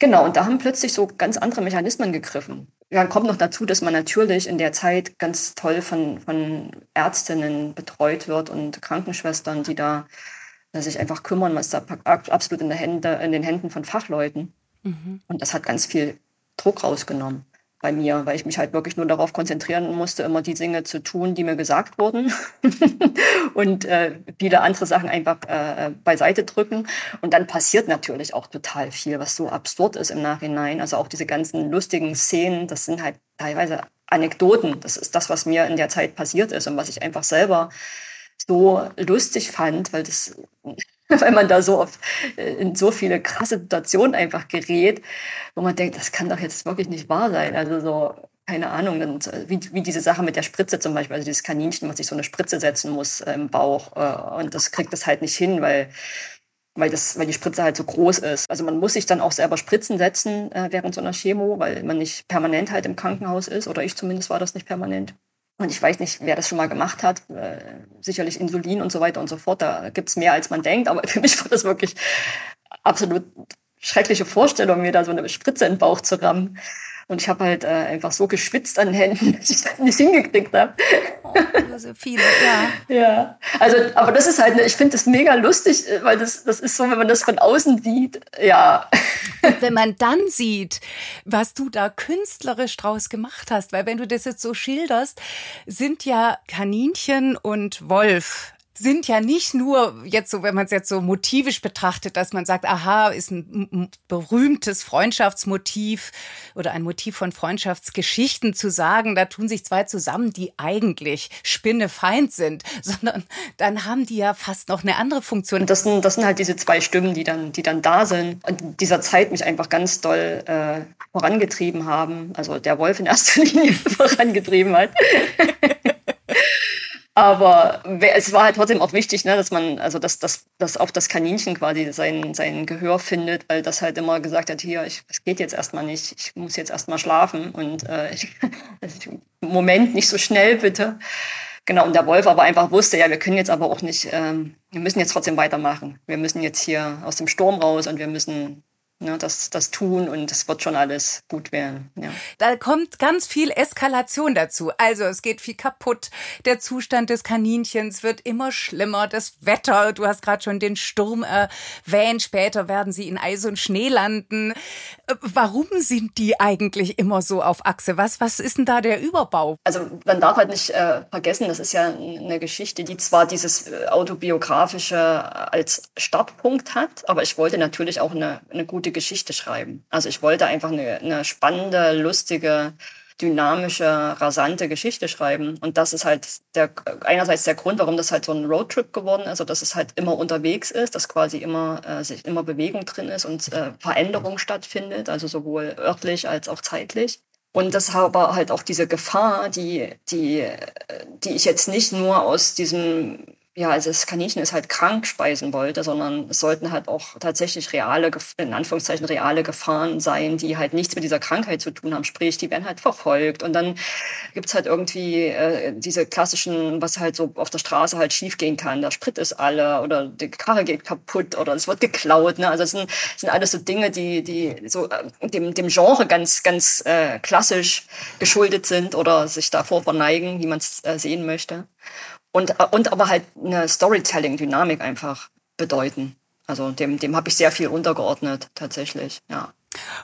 Genau, und da haben plötzlich so ganz andere Mechanismen gegriffen. Dann kommt noch dazu, dass man natürlich in der Zeit ganz toll von, von Ärztinnen betreut wird und Krankenschwestern, die da sich einfach kümmern, was da absolut in, der Hände, in den Händen von Fachleuten. Mhm. Und das hat ganz viel Druck rausgenommen bei mir, weil ich mich halt wirklich nur darauf konzentrieren musste, immer die Dinge zu tun, die mir gesagt wurden und äh, viele andere Sachen einfach äh, beiseite drücken. Und dann passiert natürlich auch total viel, was so absurd ist im Nachhinein. Also auch diese ganzen lustigen Szenen, das sind halt teilweise Anekdoten. Das ist das, was mir in der Zeit passiert ist und was ich einfach selber so lustig fand, weil das, weil man da so oft äh, in so viele krasse Situationen einfach gerät, wo man denkt, das kann doch jetzt wirklich nicht wahr sein. Also so, keine Ahnung, und wie, wie diese Sache mit der Spritze zum Beispiel, also dieses Kaninchen, was sich so eine Spritze setzen muss äh, im Bauch äh, und das kriegt das halt nicht hin, weil weil, das, weil die Spritze halt so groß ist. Also man muss sich dann auch selber Spritzen setzen äh, während so einer Chemo, weil man nicht permanent halt im Krankenhaus ist, oder ich zumindest war das nicht permanent. Und ich weiß nicht, wer das schon mal gemacht hat. Äh, sicherlich Insulin und so weiter und so fort. Da gibt's mehr, als man denkt. Aber für mich war das wirklich absolut schreckliche Vorstellung, mir da so eine Spritze in den Bauch zu rammen. Und ich habe halt äh, einfach so geschwitzt an den Händen, dass ich das nicht hingekriegt habe. Oh, so viele, ja. ja, also, aber das ist halt, ich finde das mega lustig, äh, weil das, das ist so, wenn man das von außen sieht, ja. Und wenn man dann sieht, was du da künstlerisch draus gemacht hast, weil wenn du das jetzt so schilderst, sind ja Kaninchen und Wolf sind ja nicht nur jetzt so, wenn man es jetzt so motivisch betrachtet, dass man sagt, aha, ist ein berühmtes Freundschaftsmotiv oder ein Motiv von Freundschaftsgeschichten zu sagen, da tun sich zwei zusammen, die eigentlich Spinnefeind sind, sondern dann haben die ja fast noch eine andere Funktion. Das sind, das sind halt diese zwei Stimmen, die dann, die dann da sind und dieser Zeit mich einfach ganz doll äh, vorangetrieben haben. Also der Wolf in erster Linie vorangetrieben hat. Aber es war halt trotzdem auch wichtig, ne, dass man, also dass, dass, dass auch das Kaninchen quasi sein, sein Gehör findet, weil das halt immer gesagt hat, hier, es geht jetzt erstmal nicht, ich muss jetzt erstmal schlafen und äh, ich, Moment, nicht so schnell bitte. Genau, und der Wolf aber einfach wusste, ja, wir können jetzt aber auch nicht, ähm, wir müssen jetzt trotzdem weitermachen. Wir müssen jetzt hier aus dem Sturm raus und wir müssen ne, das, das tun und es wird schon alles gut werden. Ja. Da kommt ganz viel Eskalation dazu. Also es geht viel kaputt. Der Zustand des Kaninchens wird immer schlimmer. Das Wetter, du hast gerade schon den Sturm erwähnt. Später werden sie in Eis und Schnee landen. Äh, warum sind die eigentlich immer so auf Achse? Was, was ist denn da der Überbau? Also man darf halt nicht äh, vergessen, das ist ja eine Geschichte, die zwar dieses äh, autobiografische als Startpunkt hat, aber ich wollte natürlich auch eine, eine gute gute Geschichte schreiben. Also ich wollte einfach eine, eine spannende, lustige, dynamische, rasante Geschichte schreiben. Und das ist halt der, einerseits der Grund, warum das halt so ein Roadtrip geworden ist, also dass es halt immer unterwegs ist, dass quasi immer, äh, sich immer Bewegung drin ist und äh, Veränderung stattfindet, also sowohl örtlich als auch zeitlich. Und das aber halt auch diese Gefahr, die, die, die ich jetzt nicht nur aus diesem ja, also das Kaninchen ist halt krank speisen wollte, sondern es sollten halt auch tatsächlich reale, in Anführungszeichen reale Gefahren sein, die halt nichts mit dieser Krankheit zu tun haben. Sprich, die werden halt verfolgt und dann gibt's halt irgendwie äh, diese klassischen, was halt so auf der Straße halt schiefgehen kann. Der Sprit ist alle oder die Karre geht kaputt oder es wird geklaut. Ne? Also das sind, das sind alles so Dinge, die, die so äh, dem, dem Genre ganz, ganz äh, klassisch geschuldet sind oder sich davor verneigen, wie man es äh, sehen möchte und, und aber halt eine Storytelling-Dynamik einfach bedeuten. Also dem, dem habe ich sehr viel untergeordnet, tatsächlich, ja.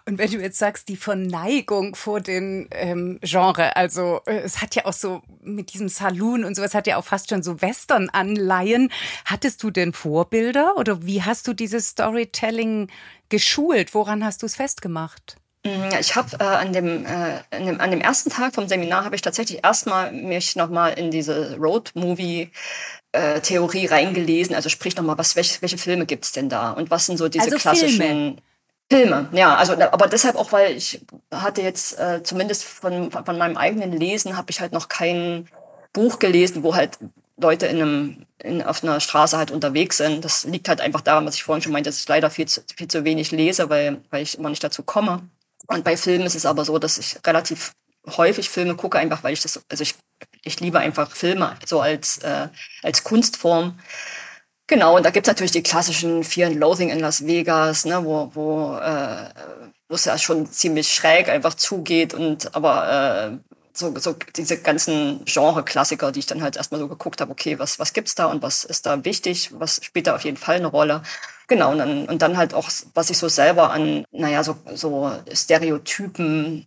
Und wenn du jetzt sagst, die Verneigung vor den ähm, Genre, also äh, es hat ja auch so mit diesem Saloon und sowas hat ja auch fast schon so Western-Anleihen. Hattest du denn Vorbilder oder wie hast du dieses Storytelling geschult? Woran hast du es festgemacht? Mm, ich habe äh, an, dem, äh, dem, an dem ersten Tag vom Seminar habe ich tatsächlich erstmal mich nochmal in diese Road-Movie äh, Theorie reingelesen, also sprich nochmal, was, welche, welche Filme gibt's denn da und was sind so diese also klassischen Filme. Filme, ja, also aber deshalb auch, weil ich hatte jetzt äh, zumindest von, von meinem eigenen Lesen habe ich halt noch kein Buch gelesen, wo halt Leute in einem, in, auf einer Straße halt unterwegs sind. Das liegt halt einfach daran, was ich vorhin schon meinte, dass ich leider viel zu, viel zu wenig lese, weil, weil ich immer nicht dazu komme. Und bei Filmen ist es aber so, dass ich relativ häufig Filme gucke, einfach weil ich das, also ich, ich liebe einfach Filme so als, äh, als Kunstform. Genau, und da gibt's natürlich die klassischen Fear and Loathing in Las Vegas, ne, wo, wo, äh, wo es ja schon ziemlich schräg einfach zugeht und aber äh, so, so diese ganzen Genre-Klassiker, die ich dann halt erstmal so geguckt habe, okay, was, was gibt's da und was ist da wichtig, was spielt da auf jeden Fall eine Rolle. Genau, und dann, und dann halt auch, was ich so selber an, naja, so, so Stereotypen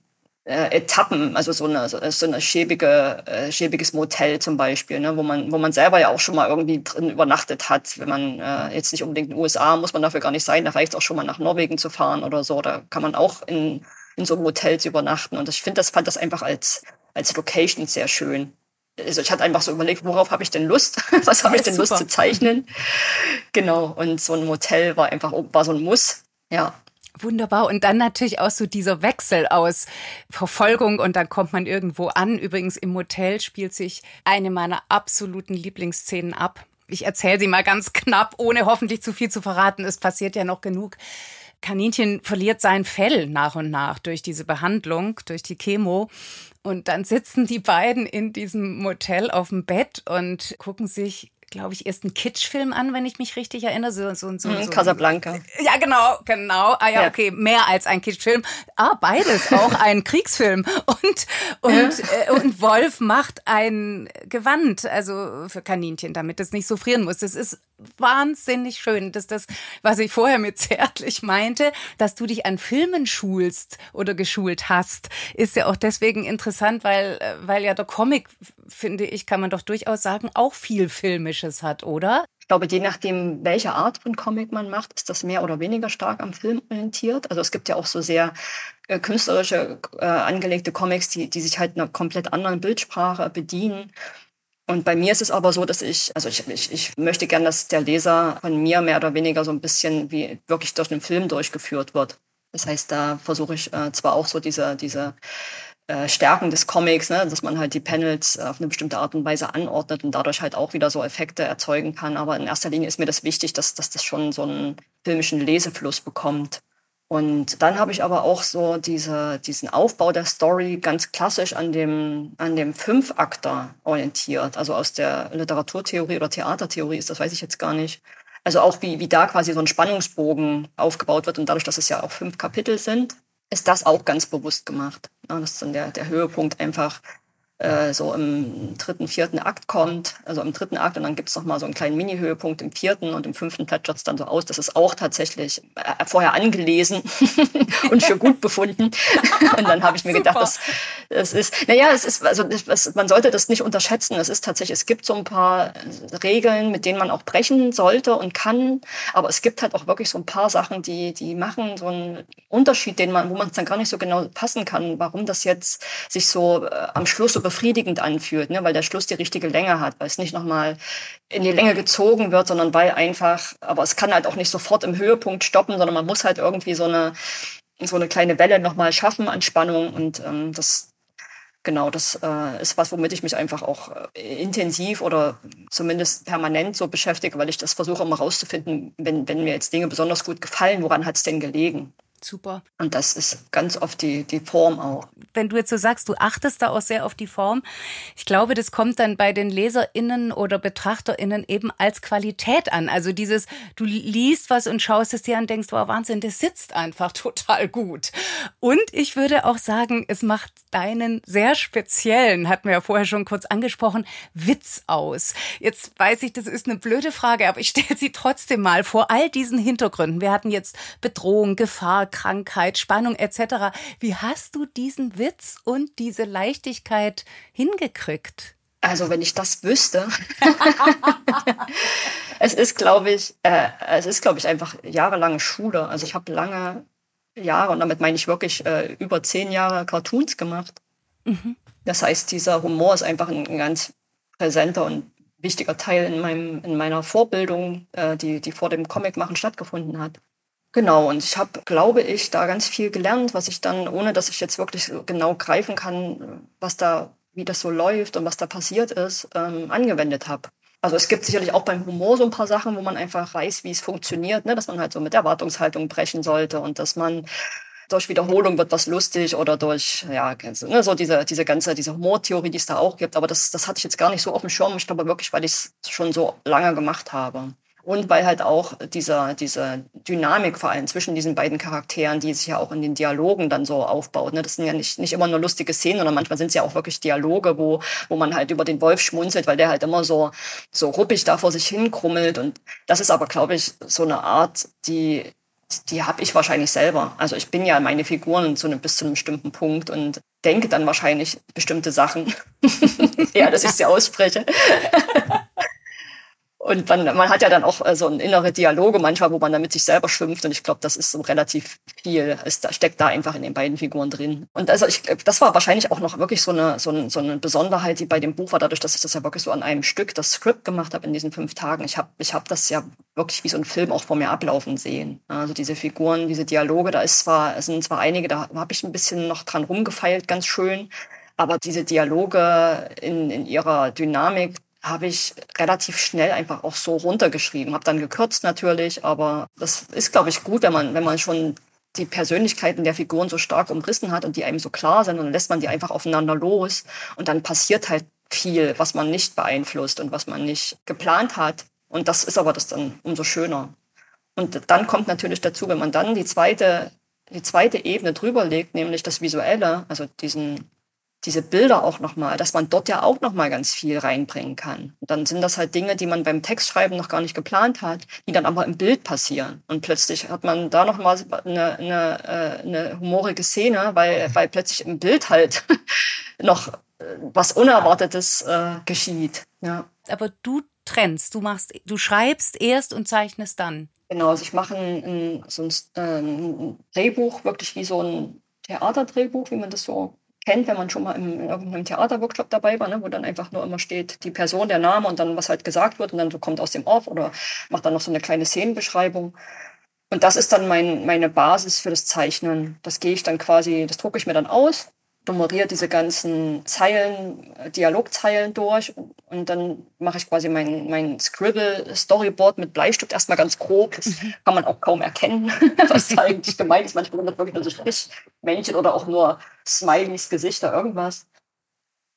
äh, Etappen, also so eine, so eine schäbige, äh, schäbiges Motel zum Beispiel, ne, wo man, wo man selber ja auch schon mal irgendwie drin übernachtet hat. Wenn man äh, jetzt nicht unbedingt in den USA, muss man dafür gar nicht sein, da reicht es auch schon mal nach Norwegen zu fahren oder so. Da kann man auch in, in so einem Hotels übernachten. Und ich finde, das fand das einfach als als Location sehr schön. Also ich hatte einfach so überlegt, worauf habe ich denn Lust? Was habe ich denn Lust zu zeichnen? Genau. Und so ein Motel war einfach war so ein Muss. Ja. Wunderbar. Und dann natürlich auch so dieser Wechsel aus Verfolgung und dann kommt man irgendwo an. Übrigens im Motel spielt sich eine meiner absoluten Lieblingsszenen ab. Ich erzähle sie mal ganz knapp, ohne hoffentlich zu viel zu verraten. Es passiert ja noch genug. Kaninchen verliert sein Fell nach und nach durch diese Behandlung, durch die Chemo. Und dann sitzen die beiden in diesem Motel auf dem Bett und gucken sich glaube ich, erst einen Kitschfilm an, wenn ich mich richtig erinnere. So, so, so, mhm, so Casablanca. Ja, genau, genau. Ah ja, ja. okay, mehr als ein Kitschfilm. Ah, beides, auch ein Kriegsfilm. Und, und, ja. äh, und Wolf macht ein Gewand, also für Kaninchen, damit es nicht so frieren muss. Das ist wahnsinnig schön. Das ist das, was ich vorher mit zärtlich meinte, dass du dich an Filmen schulst oder geschult hast, ist ja auch deswegen interessant, weil, äh, weil ja der Comic, finde ich, kann man doch durchaus sagen, auch viel Filmisches hat, oder? Ich glaube, je nachdem, welche Art von Comic man macht, ist das mehr oder weniger stark am Film orientiert. Also es gibt ja auch so sehr äh, künstlerische äh, angelegte Comics, die, die sich halt einer komplett anderen Bildsprache bedienen. Und bei mir ist es aber so, dass ich, also ich, ich, ich möchte gern, dass der Leser von mir mehr oder weniger so ein bisschen wie wirklich durch einen Film durchgeführt wird. Das heißt, da versuche ich äh, zwar auch so diese, diese äh, Stärken des Comics, ne, dass man halt die Panels auf eine bestimmte Art und Weise anordnet und dadurch halt auch wieder so Effekte erzeugen kann. Aber in erster Linie ist mir das wichtig, dass, dass das schon so einen filmischen Lesefluss bekommt. Und dann habe ich aber auch so diese, diesen Aufbau der Story ganz klassisch an dem, an dem Fünfakter orientiert. Also aus der Literaturtheorie oder Theatertheorie ist, das weiß ich jetzt gar nicht. Also auch wie, wie da quasi so ein Spannungsbogen aufgebaut wird und dadurch, dass es ja auch fünf Kapitel sind, ist das auch ganz bewusst gemacht. Ja, das ist dann der, der Höhepunkt einfach äh, so im dritten, vierten Akt kommt, also im dritten Akt und dann gibt es nochmal so einen kleinen Mini-Höhepunkt im vierten und im fünften plätschert es dann so aus. Das ist auch tatsächlich äh, vorher angelesen und für gut befunden. und dann habe ich mir gedacht, das, das ist, naja, es ist, also das, man sollte das nicht unterschätzen. Es ist tatsächlich, es gibt so ein paar Regeln, mit denen man auch brechen sollte und kann, aber es gibt halt auch wirklich so ein paar Sachen, die, die machen so einen Unterschied, den man, wo man es dann gar nicht so genau passen kann, warum das jetzt sich so äh, am Schluss so befriedigend anfühlt, ne? weil der Schluss die richtige Länge hat, weil es nicht nochmal in die Länge gezogen wird, sondern weil einfach, aber es kann halt auch nicht sofort im Höhepunkt stoppen, sondern man muss halt irgendwie so eine, so eine kleine Welle nochmal schaffen an Spannung und ähm, das, genau, das äh, ist was, womit ich mich einfach auch äh, intensiv oder zumindest permanent so beschäftige, weil ich das versuche immer rauszufinden, wenn, wenn mir jetzt Dinge besonders gut gefallen, woran hat es denn gelegen? Super. Und das ist ganz oft die, die Form auch. Wenn du jetzt so sagst, du achtest da auch sehr auf die Form, ich glaube, das kommt dann bei den LeserInnen oder BetrachterInnen eben als Qualität an. Also dieses, du liest was und schaust es dir an und denkst, wow, Wahnsinn, das sitzt einfach total gut. Und ich würde auch sagen, es macht deinen sehr speziellen, hatten wir ja vorher schon kurz angesprochen, Witz aus. Jetzt weiß ich, das ist eine blöde Frage, aber ich stelle sie trotzdem mal vor all diesen Hintergründen. Wir hatten jetzt Bedrohung, Gefahr, Krankheit, Spannung etc. Wie hast du diesen Witz und diese Leichtigkeit hingekriegt? Also wenn ich das wüsste, es ist, glaube ich, äh, es ist, glaube ich, einfach jahrelange Schule. Also ich habe lange Jahre, und damit meine ich wirklich äh, über zehn Jahre Cartoons gemacht. Mhm. Das heißt, dieser Humor ist einfach ein, ein, ganz präsenter und wichtiger Teil in, meinem, in meiner Vorbildung, äh, die, die vor dem Comic machen stattgefunden hat. Genau, und ich habe, glaube ich, da ganz viel gelernt, was ich dann, ohne dass ich jetzt wirklich genau greifen kann, was da, wie das so läuft und was da passiert ist, ähm, angewendet habe. Also es gibt sicherlich auch beim Humor so ein paar Sachen, wo man einfach weiß, wie es funktioniert, ne? dass man halt so mit Erwartungshaltung brechen sollte und dass man durch Wiederholung wird was lustig oder durch, ja, ne, so diese, diese ganze, diese Humortheorie, die es da auch gibt. Aber das, das hatte ich jetzt gar nicht so auf dem Schirm. Ich glaube wirklich, weil ich es schon so lange gemacht habe. Und weil halt auch dieser, diese Dynamik vor allem zwischen diesen beiden Charakteren, die sich ja auch in den Dialogen dann so aufbaut. Ne? Das sind ja nicht, nicht immer nur lustige Szenen, sondern manchmal sind es ja auch wirklich Dialoge, wo, wo man halt über den Wolf schmunzelt, weil der halt immer so, so ruppig da vor sich hinkrummelt. Und das ist aber, glaube ich, so eine Art, die, die habe ich wahrscheinlich selber. Also ich bin ja meine Figuren zu einem, bis zu einem bestimmten Punkt und denke dann wahrscheinlich bestimmte Sachen, ja, dass ich sie ausspreche. Und man, man hat ja dann auch äh, so ein innere Dialoge manchmal, wo man dann mit sich selber schimpft. Und ich glaube, das ist so relativ viel. Es steckt da einfach in den beiden Figuren drin. Und also ich, das war wahrscheinlich auch noch wirklich so eine, so, eine, so eine Besonderheit, die bei dem Buch war, dadurch, dass ich das ja wirklich so an einem Stück, das Skript gemacht habe in diesen fünf Tagen. Ich habe ich hab das ja wirklich wie so ein Film auch vor mir ablaufen sehen. Also diese Figuren, diese Dialoge, da ist zwar, sind zwar einige, da habe ich ein bisschen noch dran rumgefeilt, ganz schön. Aber diese Dialoge in, in ihrer Dynamik, habe ich relativ schnell einfach auch so runtergeschrieben. Habe dann gekürzt natürlich, aber das ist, glaube ich, gut, wenn man, wenn man schon die Persönlichkeiten der Figuren so stark umrissen hat und die einem so klar sind und dann lässt man die einfach aufeinander los und dann passiert halt viel, was man nicht beeinflusst und was man nicht geplant hat. Und das ist aber das dann umso schöner. Und dann kommt natürlich dazu, wenn man dann die zweite, die zweite Ebene drüber legt, nämlich das Visuelle, also diesen diese Bilder auch nochmal, dass man dort ja auch nochmal ganz viel reinbringen kann. Und dann sind das halt Dinge, die man beim Textschreiben noch gar nicht geplant hat, die dann aber im Bild passieren. Und plötzlich hat man da nochmal eine, eine, äh, eine humorige Szene, weil, weil plötzlich im Bild halt noch äh, was Unerwartetes äh, geschieht. Ja. Aber du trennst, du machst, du schreibst erst und zeichnest dann. Genau, also ich mache ein, ein, so ein, äh, ein Drehbuch, wirklich wie so ein Theaterdrehbuch, wie man das so kennt, wenn man schon mal im, in irgendeinem Theaterworkshop dabei war, ne, wo dann einfach nur immer steht, die Person, der Name und dann was halt gesagt wird und dann so kommt aus dem Off oder macht dann noch so eine kleine Szenenbeschreibung. Und das ist dann mein, meine Basis für das Zeichnen. Das gehe ich dann quasi, das drucke ich mir dann aus nummeriere diese ganzen Zeilen, äh, Dialogzeilen durch und dann mache ich quasi mein, mein Scribble-Storyboard mit Bleistift erstmal ganz grob. Das mhm. kann man auch kaum erkennen, was da eigentlich gemeint ist. Manchmal sind das wirklich nur so Strichmännchen oder auch nur Smileys, Gesichter, irgendwas.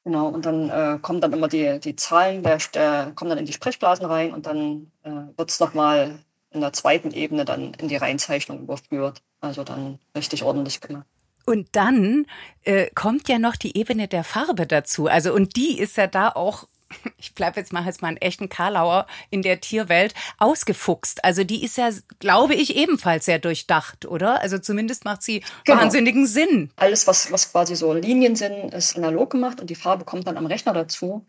Genau, und dann äh, kommen dann immer die, die Zahlen, der, der kommen dann in die Sprechblasen rein und dann äh, wird es nochmal in der zweiten Ebene dann in die Reinzeichnung überführt. Also dann richtig ordentlich gemacht. Und dann äh, kommt ja noch die Ebene der Farbe dazu. Also und die ist ja da auch ich bleibe jetzt mal jetzt mal einen echten Karlauer in der Tierwelt ausgefuchst. Also die ist ja, glaube ich, ebenfalls sehr durchdacht, oder? Also zumindest macht sie genau. wahnsinnigen Sinn. Alles, was, was quasi so Linien sind, ist analog gemacht und die Farbe kommt dann am Rechner dazu.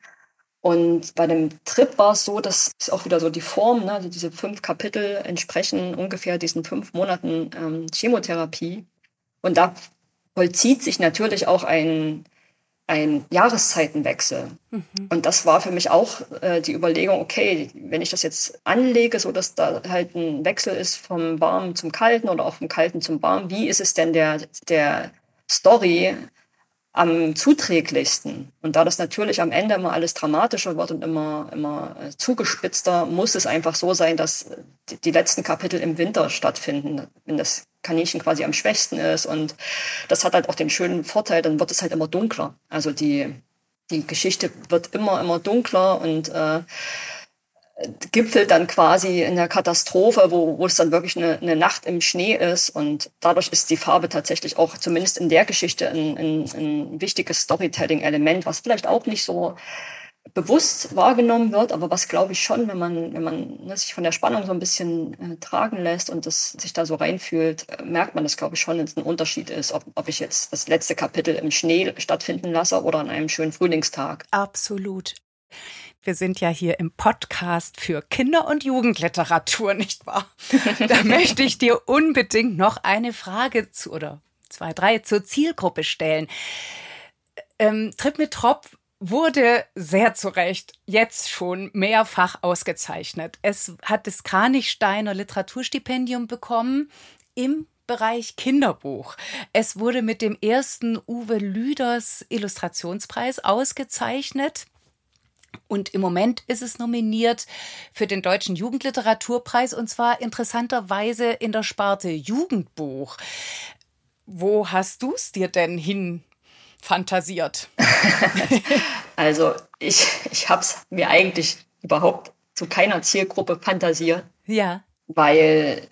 Und bei dem Trip war es so, dass es auch wieder so die Form, ne, also diese fünf Kapitel entsprechen ungefähr diesen fünf Monaten ähm, Chemotherapie. Und da vollzieht sich natürlich auch ein, ein Jahreszeitenwechsel. Mhm. Und das war für mich auch äh, die Überlegung, okay, wenn ich das jetzt anlege, so dass da halt ein Wechsel ist vom Warmen zum Kalten oder auch vom Kalten zum Warmen, wie ist es denn der, der Story am zuträglichsten. Und da das natürlich am Ende immer alles dramatischer wird und immer, immer äh, zugespitzter, muss es einfach so sein, dass die, letzten Kapitel im Winter stattfinden, wenn das Kaninchen quasi am schwächsten ist. Und das hat halt auch den schönen Vorteil, dann wird es halt immer dunkler. Also die, die Geschichte wird immer, immer dunkler und äh, gipfelt dann quasi in der Katastrophe, wo, wo es dann wirklich eine, eine Nacht im Schnee ist. Und dadurch ist die Farbe tatsächlich auch zumindest in der Geschichte ein, ein, ein wichtiges Storytelling-Element, was vielleicht auch nicht so bewusst wahrgenommen wird, aber was glaube ich schon, wenn man, wenn man ne, sich von der Spannung so ein bisschen äh, tragen lässt und das sich da so reinfühlt, äh, merkt man das glaube ich schon, dass ein Unterschied ist, ob, ob ich jetzt das letzte Kapitel im Schnee stattfinden lasse oder an einem schönen Frühlingstag. Absolut. Wir sind ja hier im Podcast für Kinder- und Jugendliteratur, nicht wahr? da möchte ich dir unbedingt noch eine Frage zu oder zwei, drei zur Zielgruppe stellen. Ähm, Trip mit Tropf wurde sehr zu Recht jetzt schon mehrfach ausgezeichnet. Es hat das Kranichsteiner Literaturstipendium bekommen im Bereich Kinderbuch. Es wurde mit dem ersten Uwe Lüders Illustrationspreis ausgezeichnet. Und im Moment ist es nominiert für den Deutschen Jugendliteraturpreis und zwar interessanterweise in der Sparte Jugendbuch. Wo hast du es dir denn hin fantasiert? also ich, ich habe es mir eigentlich überhaupt zu keiner Zielgruppe fantasiert. Ja. Weil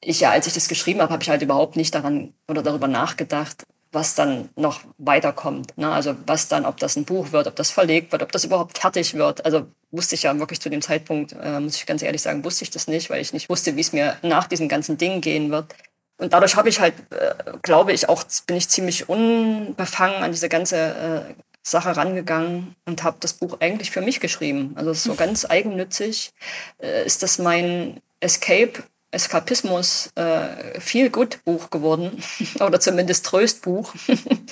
ich ja, als ich das geschrieben habe, habe ich halt überhaupt nicht daran oder darüber nachgedacht, was dann noch weiterkommt. Ne? Also was dann, ob das ein Buch wird, ob das verlegt wird, ob das überhaupt fertig wird. Also wusste ich ja wirklich zu dem Zeitpunkt, äh, muss ich ganz ehrlich sagen, wusste ich das nicht, weil ich nicht wusste, wie es mir nach diesem ganzen Ding gehen wird. Und dadurch habe ich halt, äh, glaube ich, auch bin ich ziemlich unbefangen an diese ganze äh, Sache rangegangen und habe das Buch eigentlich für mich geschrieben. Also so ganz eigennützig äh, ist das mein Escape, Eskapismus, äh, viel gut Buch geworden oder zumindest Tröstbuch.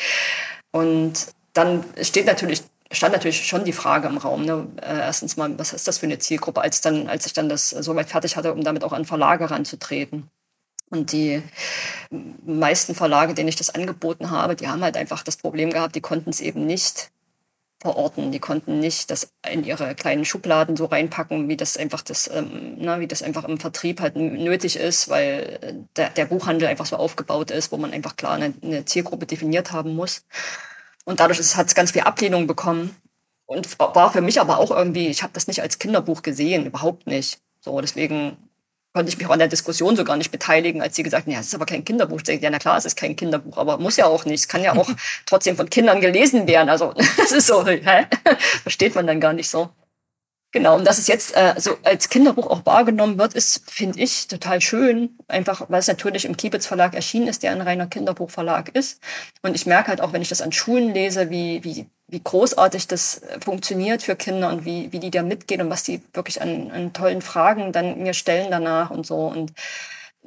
und dann steht natürlich stand natürlich schon die Frage im Raum. Ne? Äh, erstens mal, was ist das für eine Zielgruppe, als dann, als ich dann das soweit fertig hatte, um damit auch an Verlage ranzutreten. Und die meisten Verlage, denen ich das angeboten habe, die haben halt einfach das Problem gehabt, die konnten es eben nicht verorten. Die konnten nicht das in ihre kleinen Schubladen so reinpacken, wie das einfach das, ähm, na, wie das einfach im Vertrieb halt nötig ist, weil der, der Buchhandel einfach so aufgebaut ist, wo man einfach klar eine, eine Zielgruppe definiert haben muss. Und dadurch hat es ganz viel Ablehnung bekommen. Und war für mich aber auch irgendwie, ich habe das nicht als Kinderbuch gesehen, überhaupt nicht. So, deswegen konnte ich mich auch an der Diskussion so gar nicht beteiligen, als sie gesagt haben, ja, es ist aber kein Kinderbuch. Ich denke, ja, na klar, es ist kein Kinderbuch, aber muss ja auch nicht. Es kann ja auch trotzdem von Kindern gelesen werden. Also, das ist so, hä? Versteht man dann gar nicht so. Genau, und dass es jetzt äh, so als Kinderbuch auch wahrgenommen wird, ist, finde ich, total schön. Einfach, weil es natürlich im Kiebitz Verlag erschienen ist, der ein reiner Kinderbuchverlag ist. Und ich merke halt auch, wenn ich das an Schulen lese, wie, wie, wie großartig das äh, funktioniert für Kinder und wie, wie die da mitgehen und was die wirklich an, an tollen Fragen dann mir stellen danach und so. Und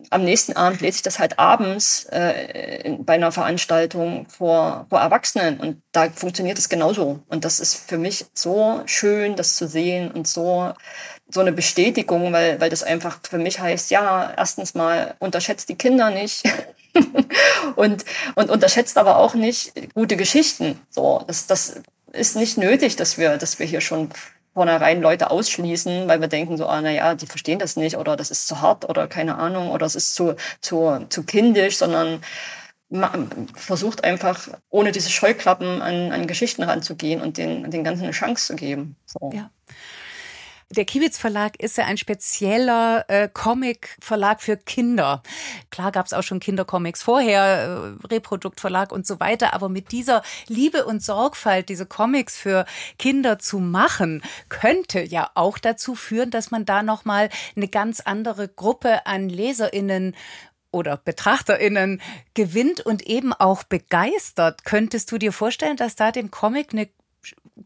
am nächsten Abend lese ich das halt abends äh, bei einer Veranstaltung vor, vor Erwachsenen und da funktioniert es genauso. Und das ist für mich so schön, das zu sehen und so, so eine Bestätigung, weil, weil das einfach für mich heißt, ja, erstens mal unterschätzt die Kinder nicht und, und unterschätzt aber auch nicht gute Geschichten. So, das, das ist nicht nötig, dass wir, dass wir hier schon vornherein Leute ausschließen, weil wir denken so, ah, na ja, die verstehen das nicht oder das ist zu hart oder keine Ahnung oder es ist zu, zu, zu kindisch, sondern versucht einfach, ohne diese Scheuklappen an, an Geschichten ranzugehen und den, den Ganzen eine Chance zu geben. So. Ja. Der Kiewitz Verlag ist ja ein spezieller äh, Comic-Verlag für Kinder. Klar gab es auch schon Kindercomics vorher, äh, Reproduktverlag und so weiter, aber mit dieser Liebe und Sorgfalt, diese Comics für Kinder zu machen, könnte ja auch dazu führen, dass man da nochmal eine ganz andere Gruppe an LeserInnen oder BetrachterInnen gewinnt und eben auch begeistert. Könntest du dir vorstellen, dass da dem Comic eine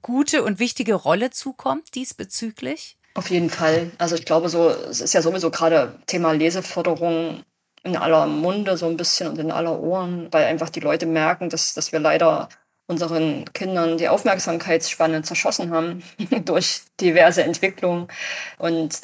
gute und wichtige Rolle zukommt diesbezüglich? Auf jeden Fall. Also ich glaube so, es ist ja sowieso gerade Thema Leseförderung in aller Munde so ein bisschen und in aller Ohren, weil einfach die Leute merken, dass, dass wir leider unseren Kindern die Aufmerksamkeitsspanne zerschossen haben durch diverse Entwicklungen. Und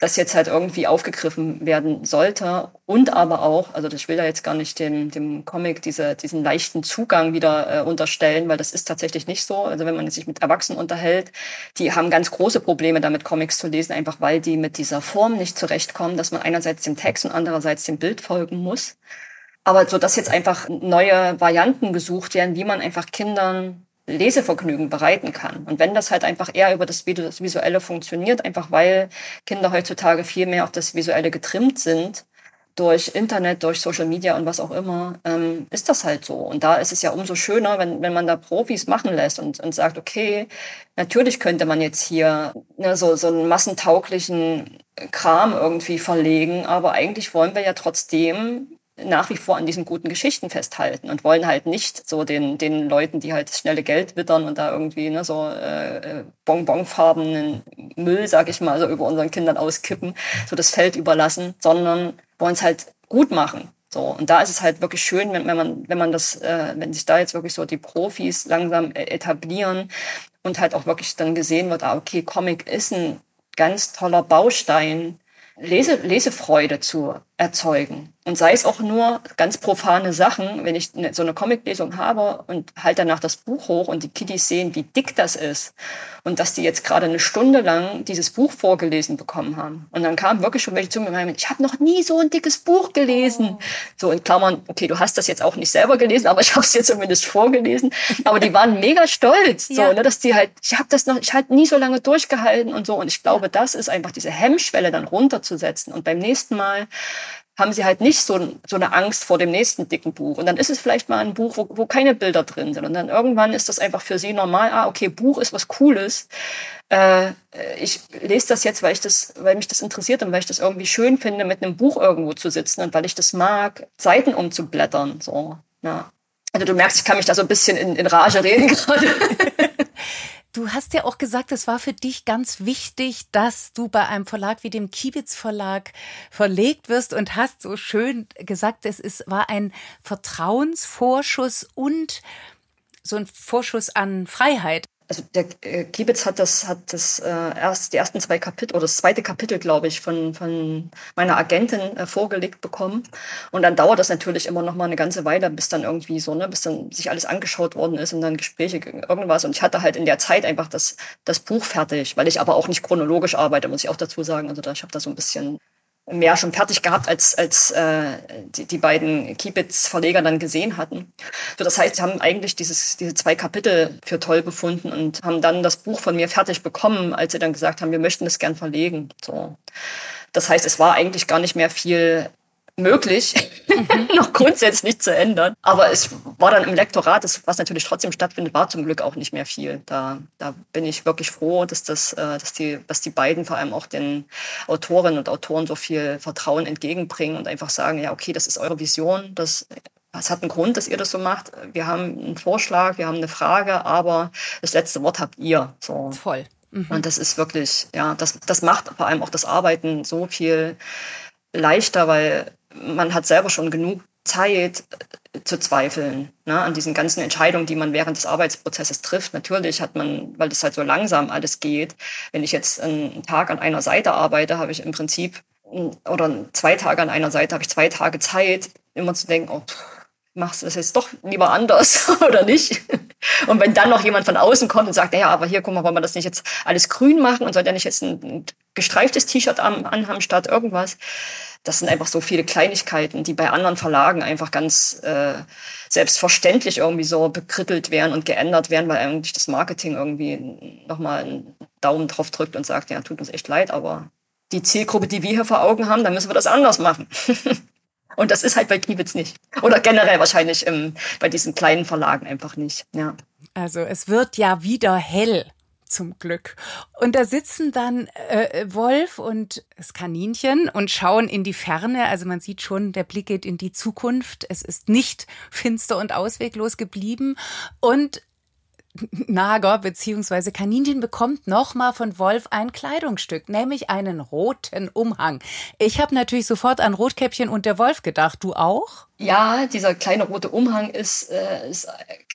das jetzt halt irgendwie aufgegriffen werden sollte und aber auch, also ich will da jetzt gar nicht dem, dem Comic diese, diesen leichten Zugang wieder äh, unterstellen, weil das ist tatsächlich nicht so. Also wenn man sich mit Erwachsenen unterhält, die haben ganz große Probleme damit, Comics zu lesen, einfach weil die mit dieser Form nicht zurechtkommen, dass man einerseits dem Text und andererseits dem Bild folgen muss. Aber so, dass jetzt einfach neue Varianten gesucht werden, wie man einfach Kindern Lesevergnügen bereiten kann. Und wenn das halt einfach eher über das Visuelle funktioniert, einfach weil Kinder heutzutage viel mehr auf das Visuelle getrimmt sind, durch Internet, durch Social Media und was auch immer, ähm, ist das halt so. Und da ist es ja umso schöner, wenn, wenn man da Profis machen lässt und, und sagt, okay, natürlich könnte man jetzt hier ne, so, so einen massentauglichen Kram irgendwie verlegen, aber eigentlich wollen wir ja trotzdem nach wie vor an diesen guten Geschichten festhalten und wollen halt nicht so den, den Leuten, die halt schnelle Geld wittern und da irgendwie ne, so äh, äh, bonbonfarbenen Müll, sag ich mal, so über unseren Kindern auskippen, so das Feld überlassen, sondern wollen es halt gut machen. So, und da ist es halt wirklich schön, wenn, wenn man, wenn man das, äh, wenn sich da jetzt wirklich so die Profis langsam äh, etablieren und halt auch wirklich dann gesehen wird, ah, okay, Comic ist ein ganz toller Baustein Lese, Lesefreude zu erzeugen. Und sei es auch nur ganz profane Sachen, wenn ich so eine Comiclesung habe und halt danach das Buch hoch und die Kiddies sehen, wie dick das ist und dass die jetzt gerade eine Stunde lang dieses Buch vorgelesen bekommen haben. Und dann kam wirklich schon welche zu mir und meinen, ich habe noch nie so ein dickes Buch gelesen. Oh. So in Klammern, okay, du hast das jetzt auch nicht selber gelesen, aber ich habe es dir zumindest vorgelesen. Aber die waren mega stolz, so, ja. ne, dass die halt, ich habe das noch, ich halt nie so lange durchgehalten und so. Und ich glaube, das ist einfach diese Hemmschwelle dann runterzusetzen und beim nächsten Mal haben sie halt nicht so, so eine Angst vor dem nächsten dicken Buch. Und dann ist es vielleicht mal ein Buch, wo, wo keine Bilder drin sind. Und dann irgendwann ist das einfach für sie normal, ah, okay, Buch ist was Cooles. Äh, ich lese das jetzt, weil ich das, weil mich das interessiert und weil ich das irgendwie schön finde, mit einem Buch irgendwo zu sitzen und weil ich das mag, Seiten umzublättern. So, ja. Also du merkst, ich kann mich da so ein bisschen in, in Rage reden gerade. Du hast ja auch gesagt, es war für dich ganz wichtig, dass du bei einem Verlag wie dem Kiebitz Verlag verlegt wirst und hast so schön gesagt, es ist, war ein Vertrauensvorschuss und so ein Vorschuss an Freiheit also der äh, Kiebitz hat das, hat das äh, erst die ersten zwei Kapitel oder das zweite Kapitel, glaube ich, von, von meiner Agentin äh, vorgelegt bekommen. Und dann dauert das natürlich immer noch mal eine ganze Weile, bis dann irgendwie so, ne, bis dann sich alles angeschaut worden ist und dann Gespräche irgendwas. Und ich hatte halt in der Zeit einfach das, das Buch fertig, weil ich aber auch nicht chronologisch arbeite, muss ich auch dazu sagen. Also da, ich habe da so ein bisschen mehr schon fertig gehabt, als, als äh, die, die beiden Kiebitz-Verleger dann gesehen hatten. So, das heißt, sie haben eigentlich dieses, diese zwei Kapitel für toll befunden und haben dann das Buch von mir fertig bekommen, als sie dann gesagt haben, wir möchten das gern verlegen. So. Das heißt, es war eigentlich gar nicht mehr viel möglich, mhm. noch grundsätzlich zu ändern. Aber es war dann im Lektorat, das, was natürlich trotzdem stattfindet, war zum Glück auch nicht mehr viel. Da, da bin ich wirklich froh, dass, das, äh, dass, die, dass die beiden vor allem auch den Autorinnen und Autoren so viel Vertrauen entgegenbringen und einfach sagen, ja, okay, das ist eure Vision, das es hat einen Grund, dass ihr das so macht. Wir haben einen Vorschlag, wir haben eine Frage, aber das letzte Wort habt ihr. So. Voll. Mhm. Und das ist wirklich, ja, das, das macht vor allem auch das Arbeiten so viel leichter, weil man hat selber schon genug Zeit äh, zu zweifeln ne, an diesen ganzen Entscheidungen, die man während des Arbeitsprozesses trifft. Natürlich hat man, weil das halt so langsam alles geht, wenn ich jetzt einen Tag an einer Seite arbeite, habe ich im Prinzip oder zwei Tage an einer Seite habe ich zwei Tage Zeit, immer zu denken, oh, machst du das jetzt doch lieber anders oder nicht? Und wenn dann noch jemand von außen kommt und sagt, ja, aber hier, guck mal, wollen wir das nicht jetzt alles grün machen und soll der nicht jetzt ein, ein gestreiftes T-Shirt anhaben statt irgendwas? Das sind einfach so viele Kleinigkeiten, die bei anderen Verlagen einfach ganz äh, selbstverständlich irgendwie so bekrittelt werden und geändert werden, weil eigentlich das Marketing irgendwie nochmal einen Daumen drauf drückt und sagt, ja, tut uns echt leid, aber die Zielgruppe, die wir hier vor Augen haben, dann müssen wir das anders machen. Und das ist halt bei Kniebitz nicht. Oder generell wahrscheinlich im, bei diesen kleinen Verlagen einfach nicht. Ja. Also es wird ja wieder hell zum Glück. Und da sitzen dann äh, Wolf und das Kaninchen und schauen in die Ferne. Also man sieht schon, der Blick geht in die Zukunft. Es ist nicht finster und ausweglos geblieben. Und Nager bzw. Kaninchen bekommt nochmal von Wolf ein Kleidungsstück, nämlich einen roten Umhang. Ich habe natürlich sofort an Rotkäppchen und der Wolf gedacht. Du auch? Ja, dieser kleine rote Umhang ist, äh, ist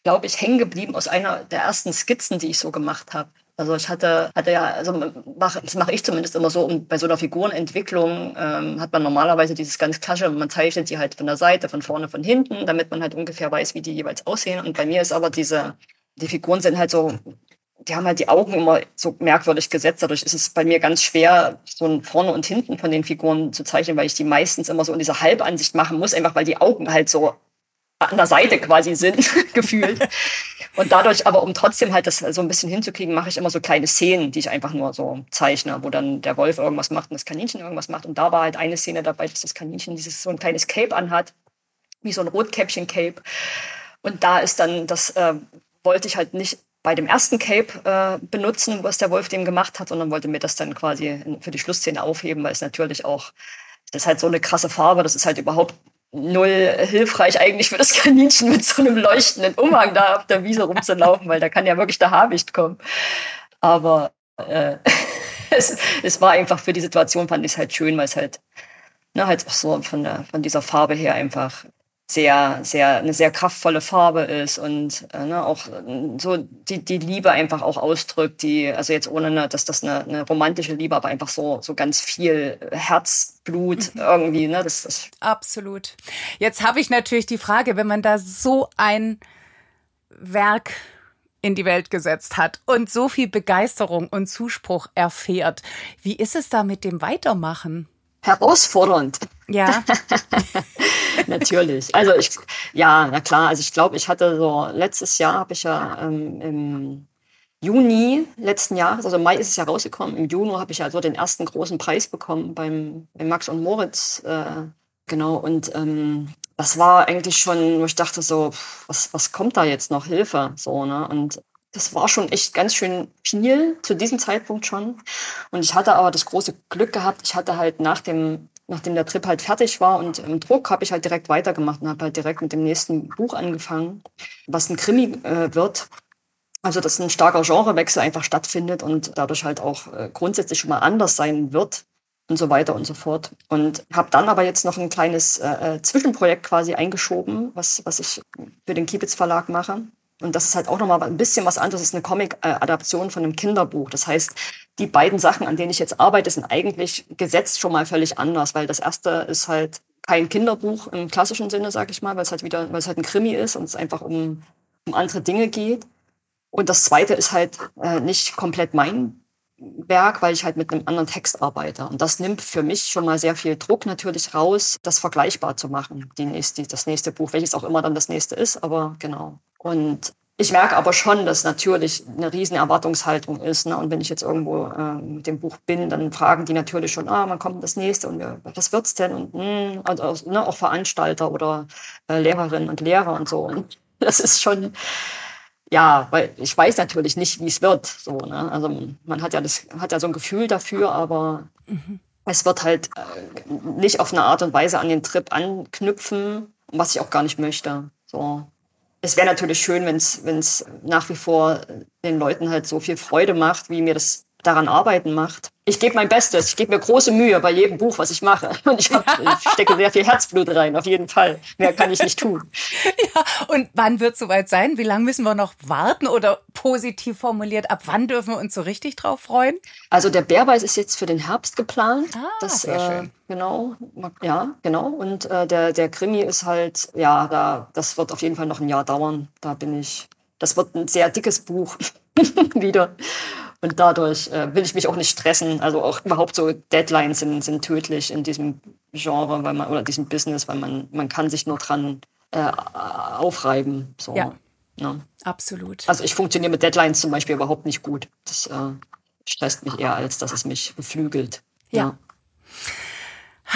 glaube ich, hängen geblieben aus einer der ersten Skizzen, die ich so gemacht habe. Also ich hatte, hatte ja, also mach, das mache ich zumindest immer so, und bei so einer Figurenentwicklung ähm, hat man normalerweise dieses ganz klassische, man zeichnet die halt von der Seite, von vorne, von hinten, damit man halt ungefähr weiß, wie die jeweils aussehen. Und bei mir ist aber diese die Figuren sind halt so, die haben halt die Augen immer so merkwürdig gesetzt. Dadurch ist es bei mir ganz schwer, so vorne und hinten von den Figuren zu zeichnen, weil ich die meistens immer so in dieser Halbansicht machen muss, einfach weil die Augen halt so an der Seite quasi sind, gefühlt. Und dadurch aber, um trotzdem halt das so ein bisschen hinzukriegen, mache ich immer so kleine Szenen, die ich einfach nur so zeichne, wo dann der Wolf irgendwas macht und das Kaninchen irgendwas macht. Und da war halt eine Szene dabei, dass das Kaninchen dieses so ein kleines Cape anhat, wie so ein Rotkäppchen-Cape. Und da ist dann das äh, wollte ich halt nicht bei dem ersten Cape äh, benutzen, was der Wolf dem gemacht hat, sondern wollte mir das dann quasi für die Schlussszene aufheben, weil es natürlich auch, das ist halt so eine krasse Farbe, das ist halt überhaupt null hilfreich eigentlich für das Kaninchen mit so einem leuchtenden Umhang da auf der Wiese rumzulaufen, weil da kann ja wirklich der Habicht kommen. Aber äh, es, es war einfach für die Situation, fand ich es halt schön, weil es halt, ne, halt auch so von, der, von dieser Farbe her einfach sehr, sehr, eine sehr kraftvolle Farbe ist und äh, ne, auch äh, so die, die Liebe einfach auch ausdrückt, die, also jetzt ohne, ne, dass das eine, eine romantische Liebe, aber einfach so, so ganz viel Herzblut mhm. irgendwie, ne, das, das. Absolut. Jetzt habe ich natürlich die Frage, wenn man da so ein Werk in die Welt gesetzt hat und so viel Begeisterung und Zuspruch erfährt, wie ist es da mit dem Weitermachen? Herausfordernd. Ja. Natürlich. Also ich, ja, na klar. Also ich glaube, ich hatte so letztes Jahr habe ich ja ähm, im Juni letzten Jahres, also im Mai ist es ja rausgekommen. Im Juni habe ich ja so den ersten großen Preis bekommen beim, beim Max und Moritz. Äh, genau. Und ähm, das war eigentlich schon, wo ich dachte so, was, was kommt da jetzt noch? Hilfe. So, ne? Und das war schon echt ganz schön viel zu diesem Zeitpunkt schon. Und ich hatte aber das große Glück gehabt, ich hatte halt nach dem nachdem der Trip halt fertig war und im Druck, habe ich halt direkt weitergemacht und habe halt direkt mit dem nächsten Buch angefangen, was ein Krimi äh, wird. Also dass ein starker Genrewechsel einfach stattfindet und dadurch halt auch äh, grundsätzlich schon mal anders sein wird und so weiter und so fort. Und habe dann aber jetzt noch ein kleines äh, äh, Zwischenprojekt quasi eingeschoben, was, was ich für den Kiebitz Verlag mache. Und das ist halt auch nochmal ein bisschen was anderes. Das ist eine Comic-Adaption von einem Kinderbuch. Das heißt, die beiden Sachen, an denen ich jetzt arbeite, sind eigentlich gesetzt schon mal völlig anders, weil das erste ist halt kein Kinderbuch im klassischen Sinne, sag ich mal, weil es halt wieder, weil es halt ein Krimi ist und es einfach um, um andere Dinge geht. Und das zweite ist halt äh, nicht komplett mein Werk, weil ich halt mit einem anderen Text arbeite. Und das nimmt für mich schon mal sehr viel Druck natürlich raus, das vergleichbar zu machen, die nächste, das nächste Buch, welches auch immer dann das nächste ist, aber genau. Und ich merke aber schon, dass natürlich eine riesen Erwartungshaltung ist. Ne? Und wenn ich jetzt irgendwo äh, mit dem Buch bin, dann fragen die natürlich schon, ah, wann kommt das nächste und was wird's denn? Und mh, hm, also, ne, auch Veranstalter oder äh, Lehrerinnen und Lehrer und so. Und das ist schon, ja, weil ich weiß natürlich nicht, wie es wird. So, ne? Also man hat ja das, hat ja so ein Gefühl dafür, aber mhm. es wird halt äh, nicht auf eine Art und Weise an den Trip anknüpfen, was ich auch gar nicht möchte. So. Es wäre natürlich schön, wenn es nach wie vor den Leuten halt so viel Freude macht, wie mir das daran arbeiten macht. Ich gebe mein Bestes, ich gebe mir große Mühe bei jedem Buch, was ich mache. Und ich, hab, ich stecke sehr viel Herzblut rein, auf jeden Fall. Mehr kann ich nicht tun. Ja, und wann wird es soweit sein? Wie lange müssen wir noch warten? Oder positiv formuliert, ab wann dürfen wir uns so richtig drauf freuen? Also der Bärbeiß ist jetzt für den Herbst geplant. Ah, das, sehr äh, schön. Genau, ja, genau. Und äh, der, der Krimi ist halt, ja, da, das wird auf jeden Fall noch ein Jahr dauern. Da bin ich, das wird ein sehr dickes Buch wieder. Und dadurch äh, will ich mich auch nicht stressen. Also auch überhaupt so Deadlines sind, sind tödlich in diesem Genre, weil man, oder diesem Business, weil man, man kann sich nur dran äh, aufreiben. So. Ja. ja. Absolut. Also ich funktioniere mit Deadlines zum Beispiel überhaupt nicht gut. Das äh, stresst mich eher, als dass es mich beflügelt. ja. ja.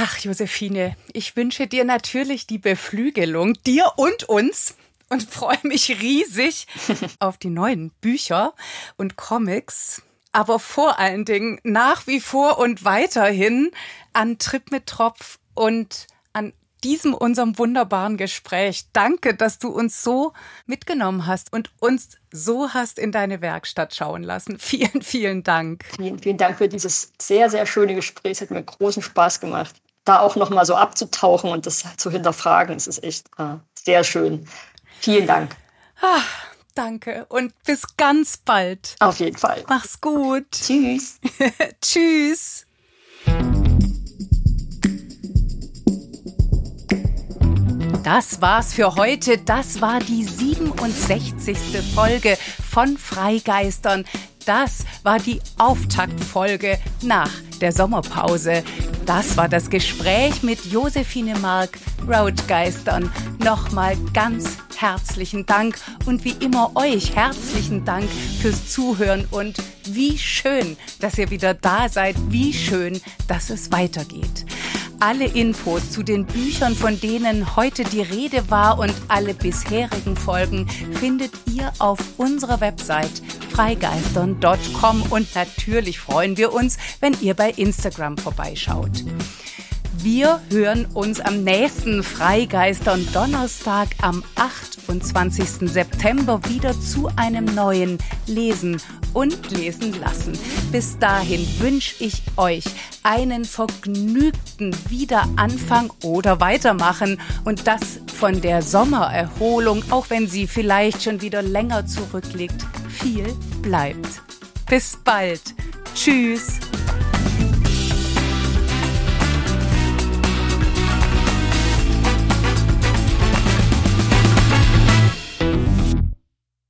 Ach, Josephine, ich wünsche dir natürlich die Beflügelung, dir und uns und freue mich riesig auf die neuen Bücher und Comics. Aber vor allen Dingen nach wie vor und weiterhin an Trip mit Tropf und an diesem unserem wunderbaren Gespräch. Danke, dass du uns so mitgenommen hast und uns so hast in deine Werkstatt schauen lassen. Vielen, vielen Dank. Vielen, vielen Dank für dieses sehr, sehr schöne Gespräch. Es hat mir großen Spaß gemacht, da auch noch mal so abzutauchen und das zu hinterfragen. Es ist echt äh, sehr schön. Vielen Dank. Ah, danke und bis ganz bald. Auf jeden Fall. Mach's gut. Tschüss. Tschüss. Das war's für heute. Das war die 67. Folge von Freigeistern. Das war die Auftaktfolge nach der Sommerpause. Das war das Gespräch mit Josephine Mark, Roadgeistern. Nochmal herzlichen Dank und wie immer euch herzlichen Dank fürs Zuhören und wie schön, dass ihr wieder da seid, wie schön, dass es weitergeht. Alle Infos zu den Büchern, von denen heute die Rede war und alle bisherigen Folgen findet ihr auf unserer Website freigeistern.com und natürlich freuen wir uns, wenn ihr bei Instagram vorbeischaut. Wir hören uns am nächsten Freigeistern Donnerstag am 28. September wieder zu einem neuen Lesen und lesen lassen. Bis dahin wünsche ich euch einen vergnügten Wiederanfang oder Weitermachen und das von der Sommererholung, auch wenn sie vielleicht schon wieder länger zurückliegt, viel bleibt. Bis bald. Tschüss.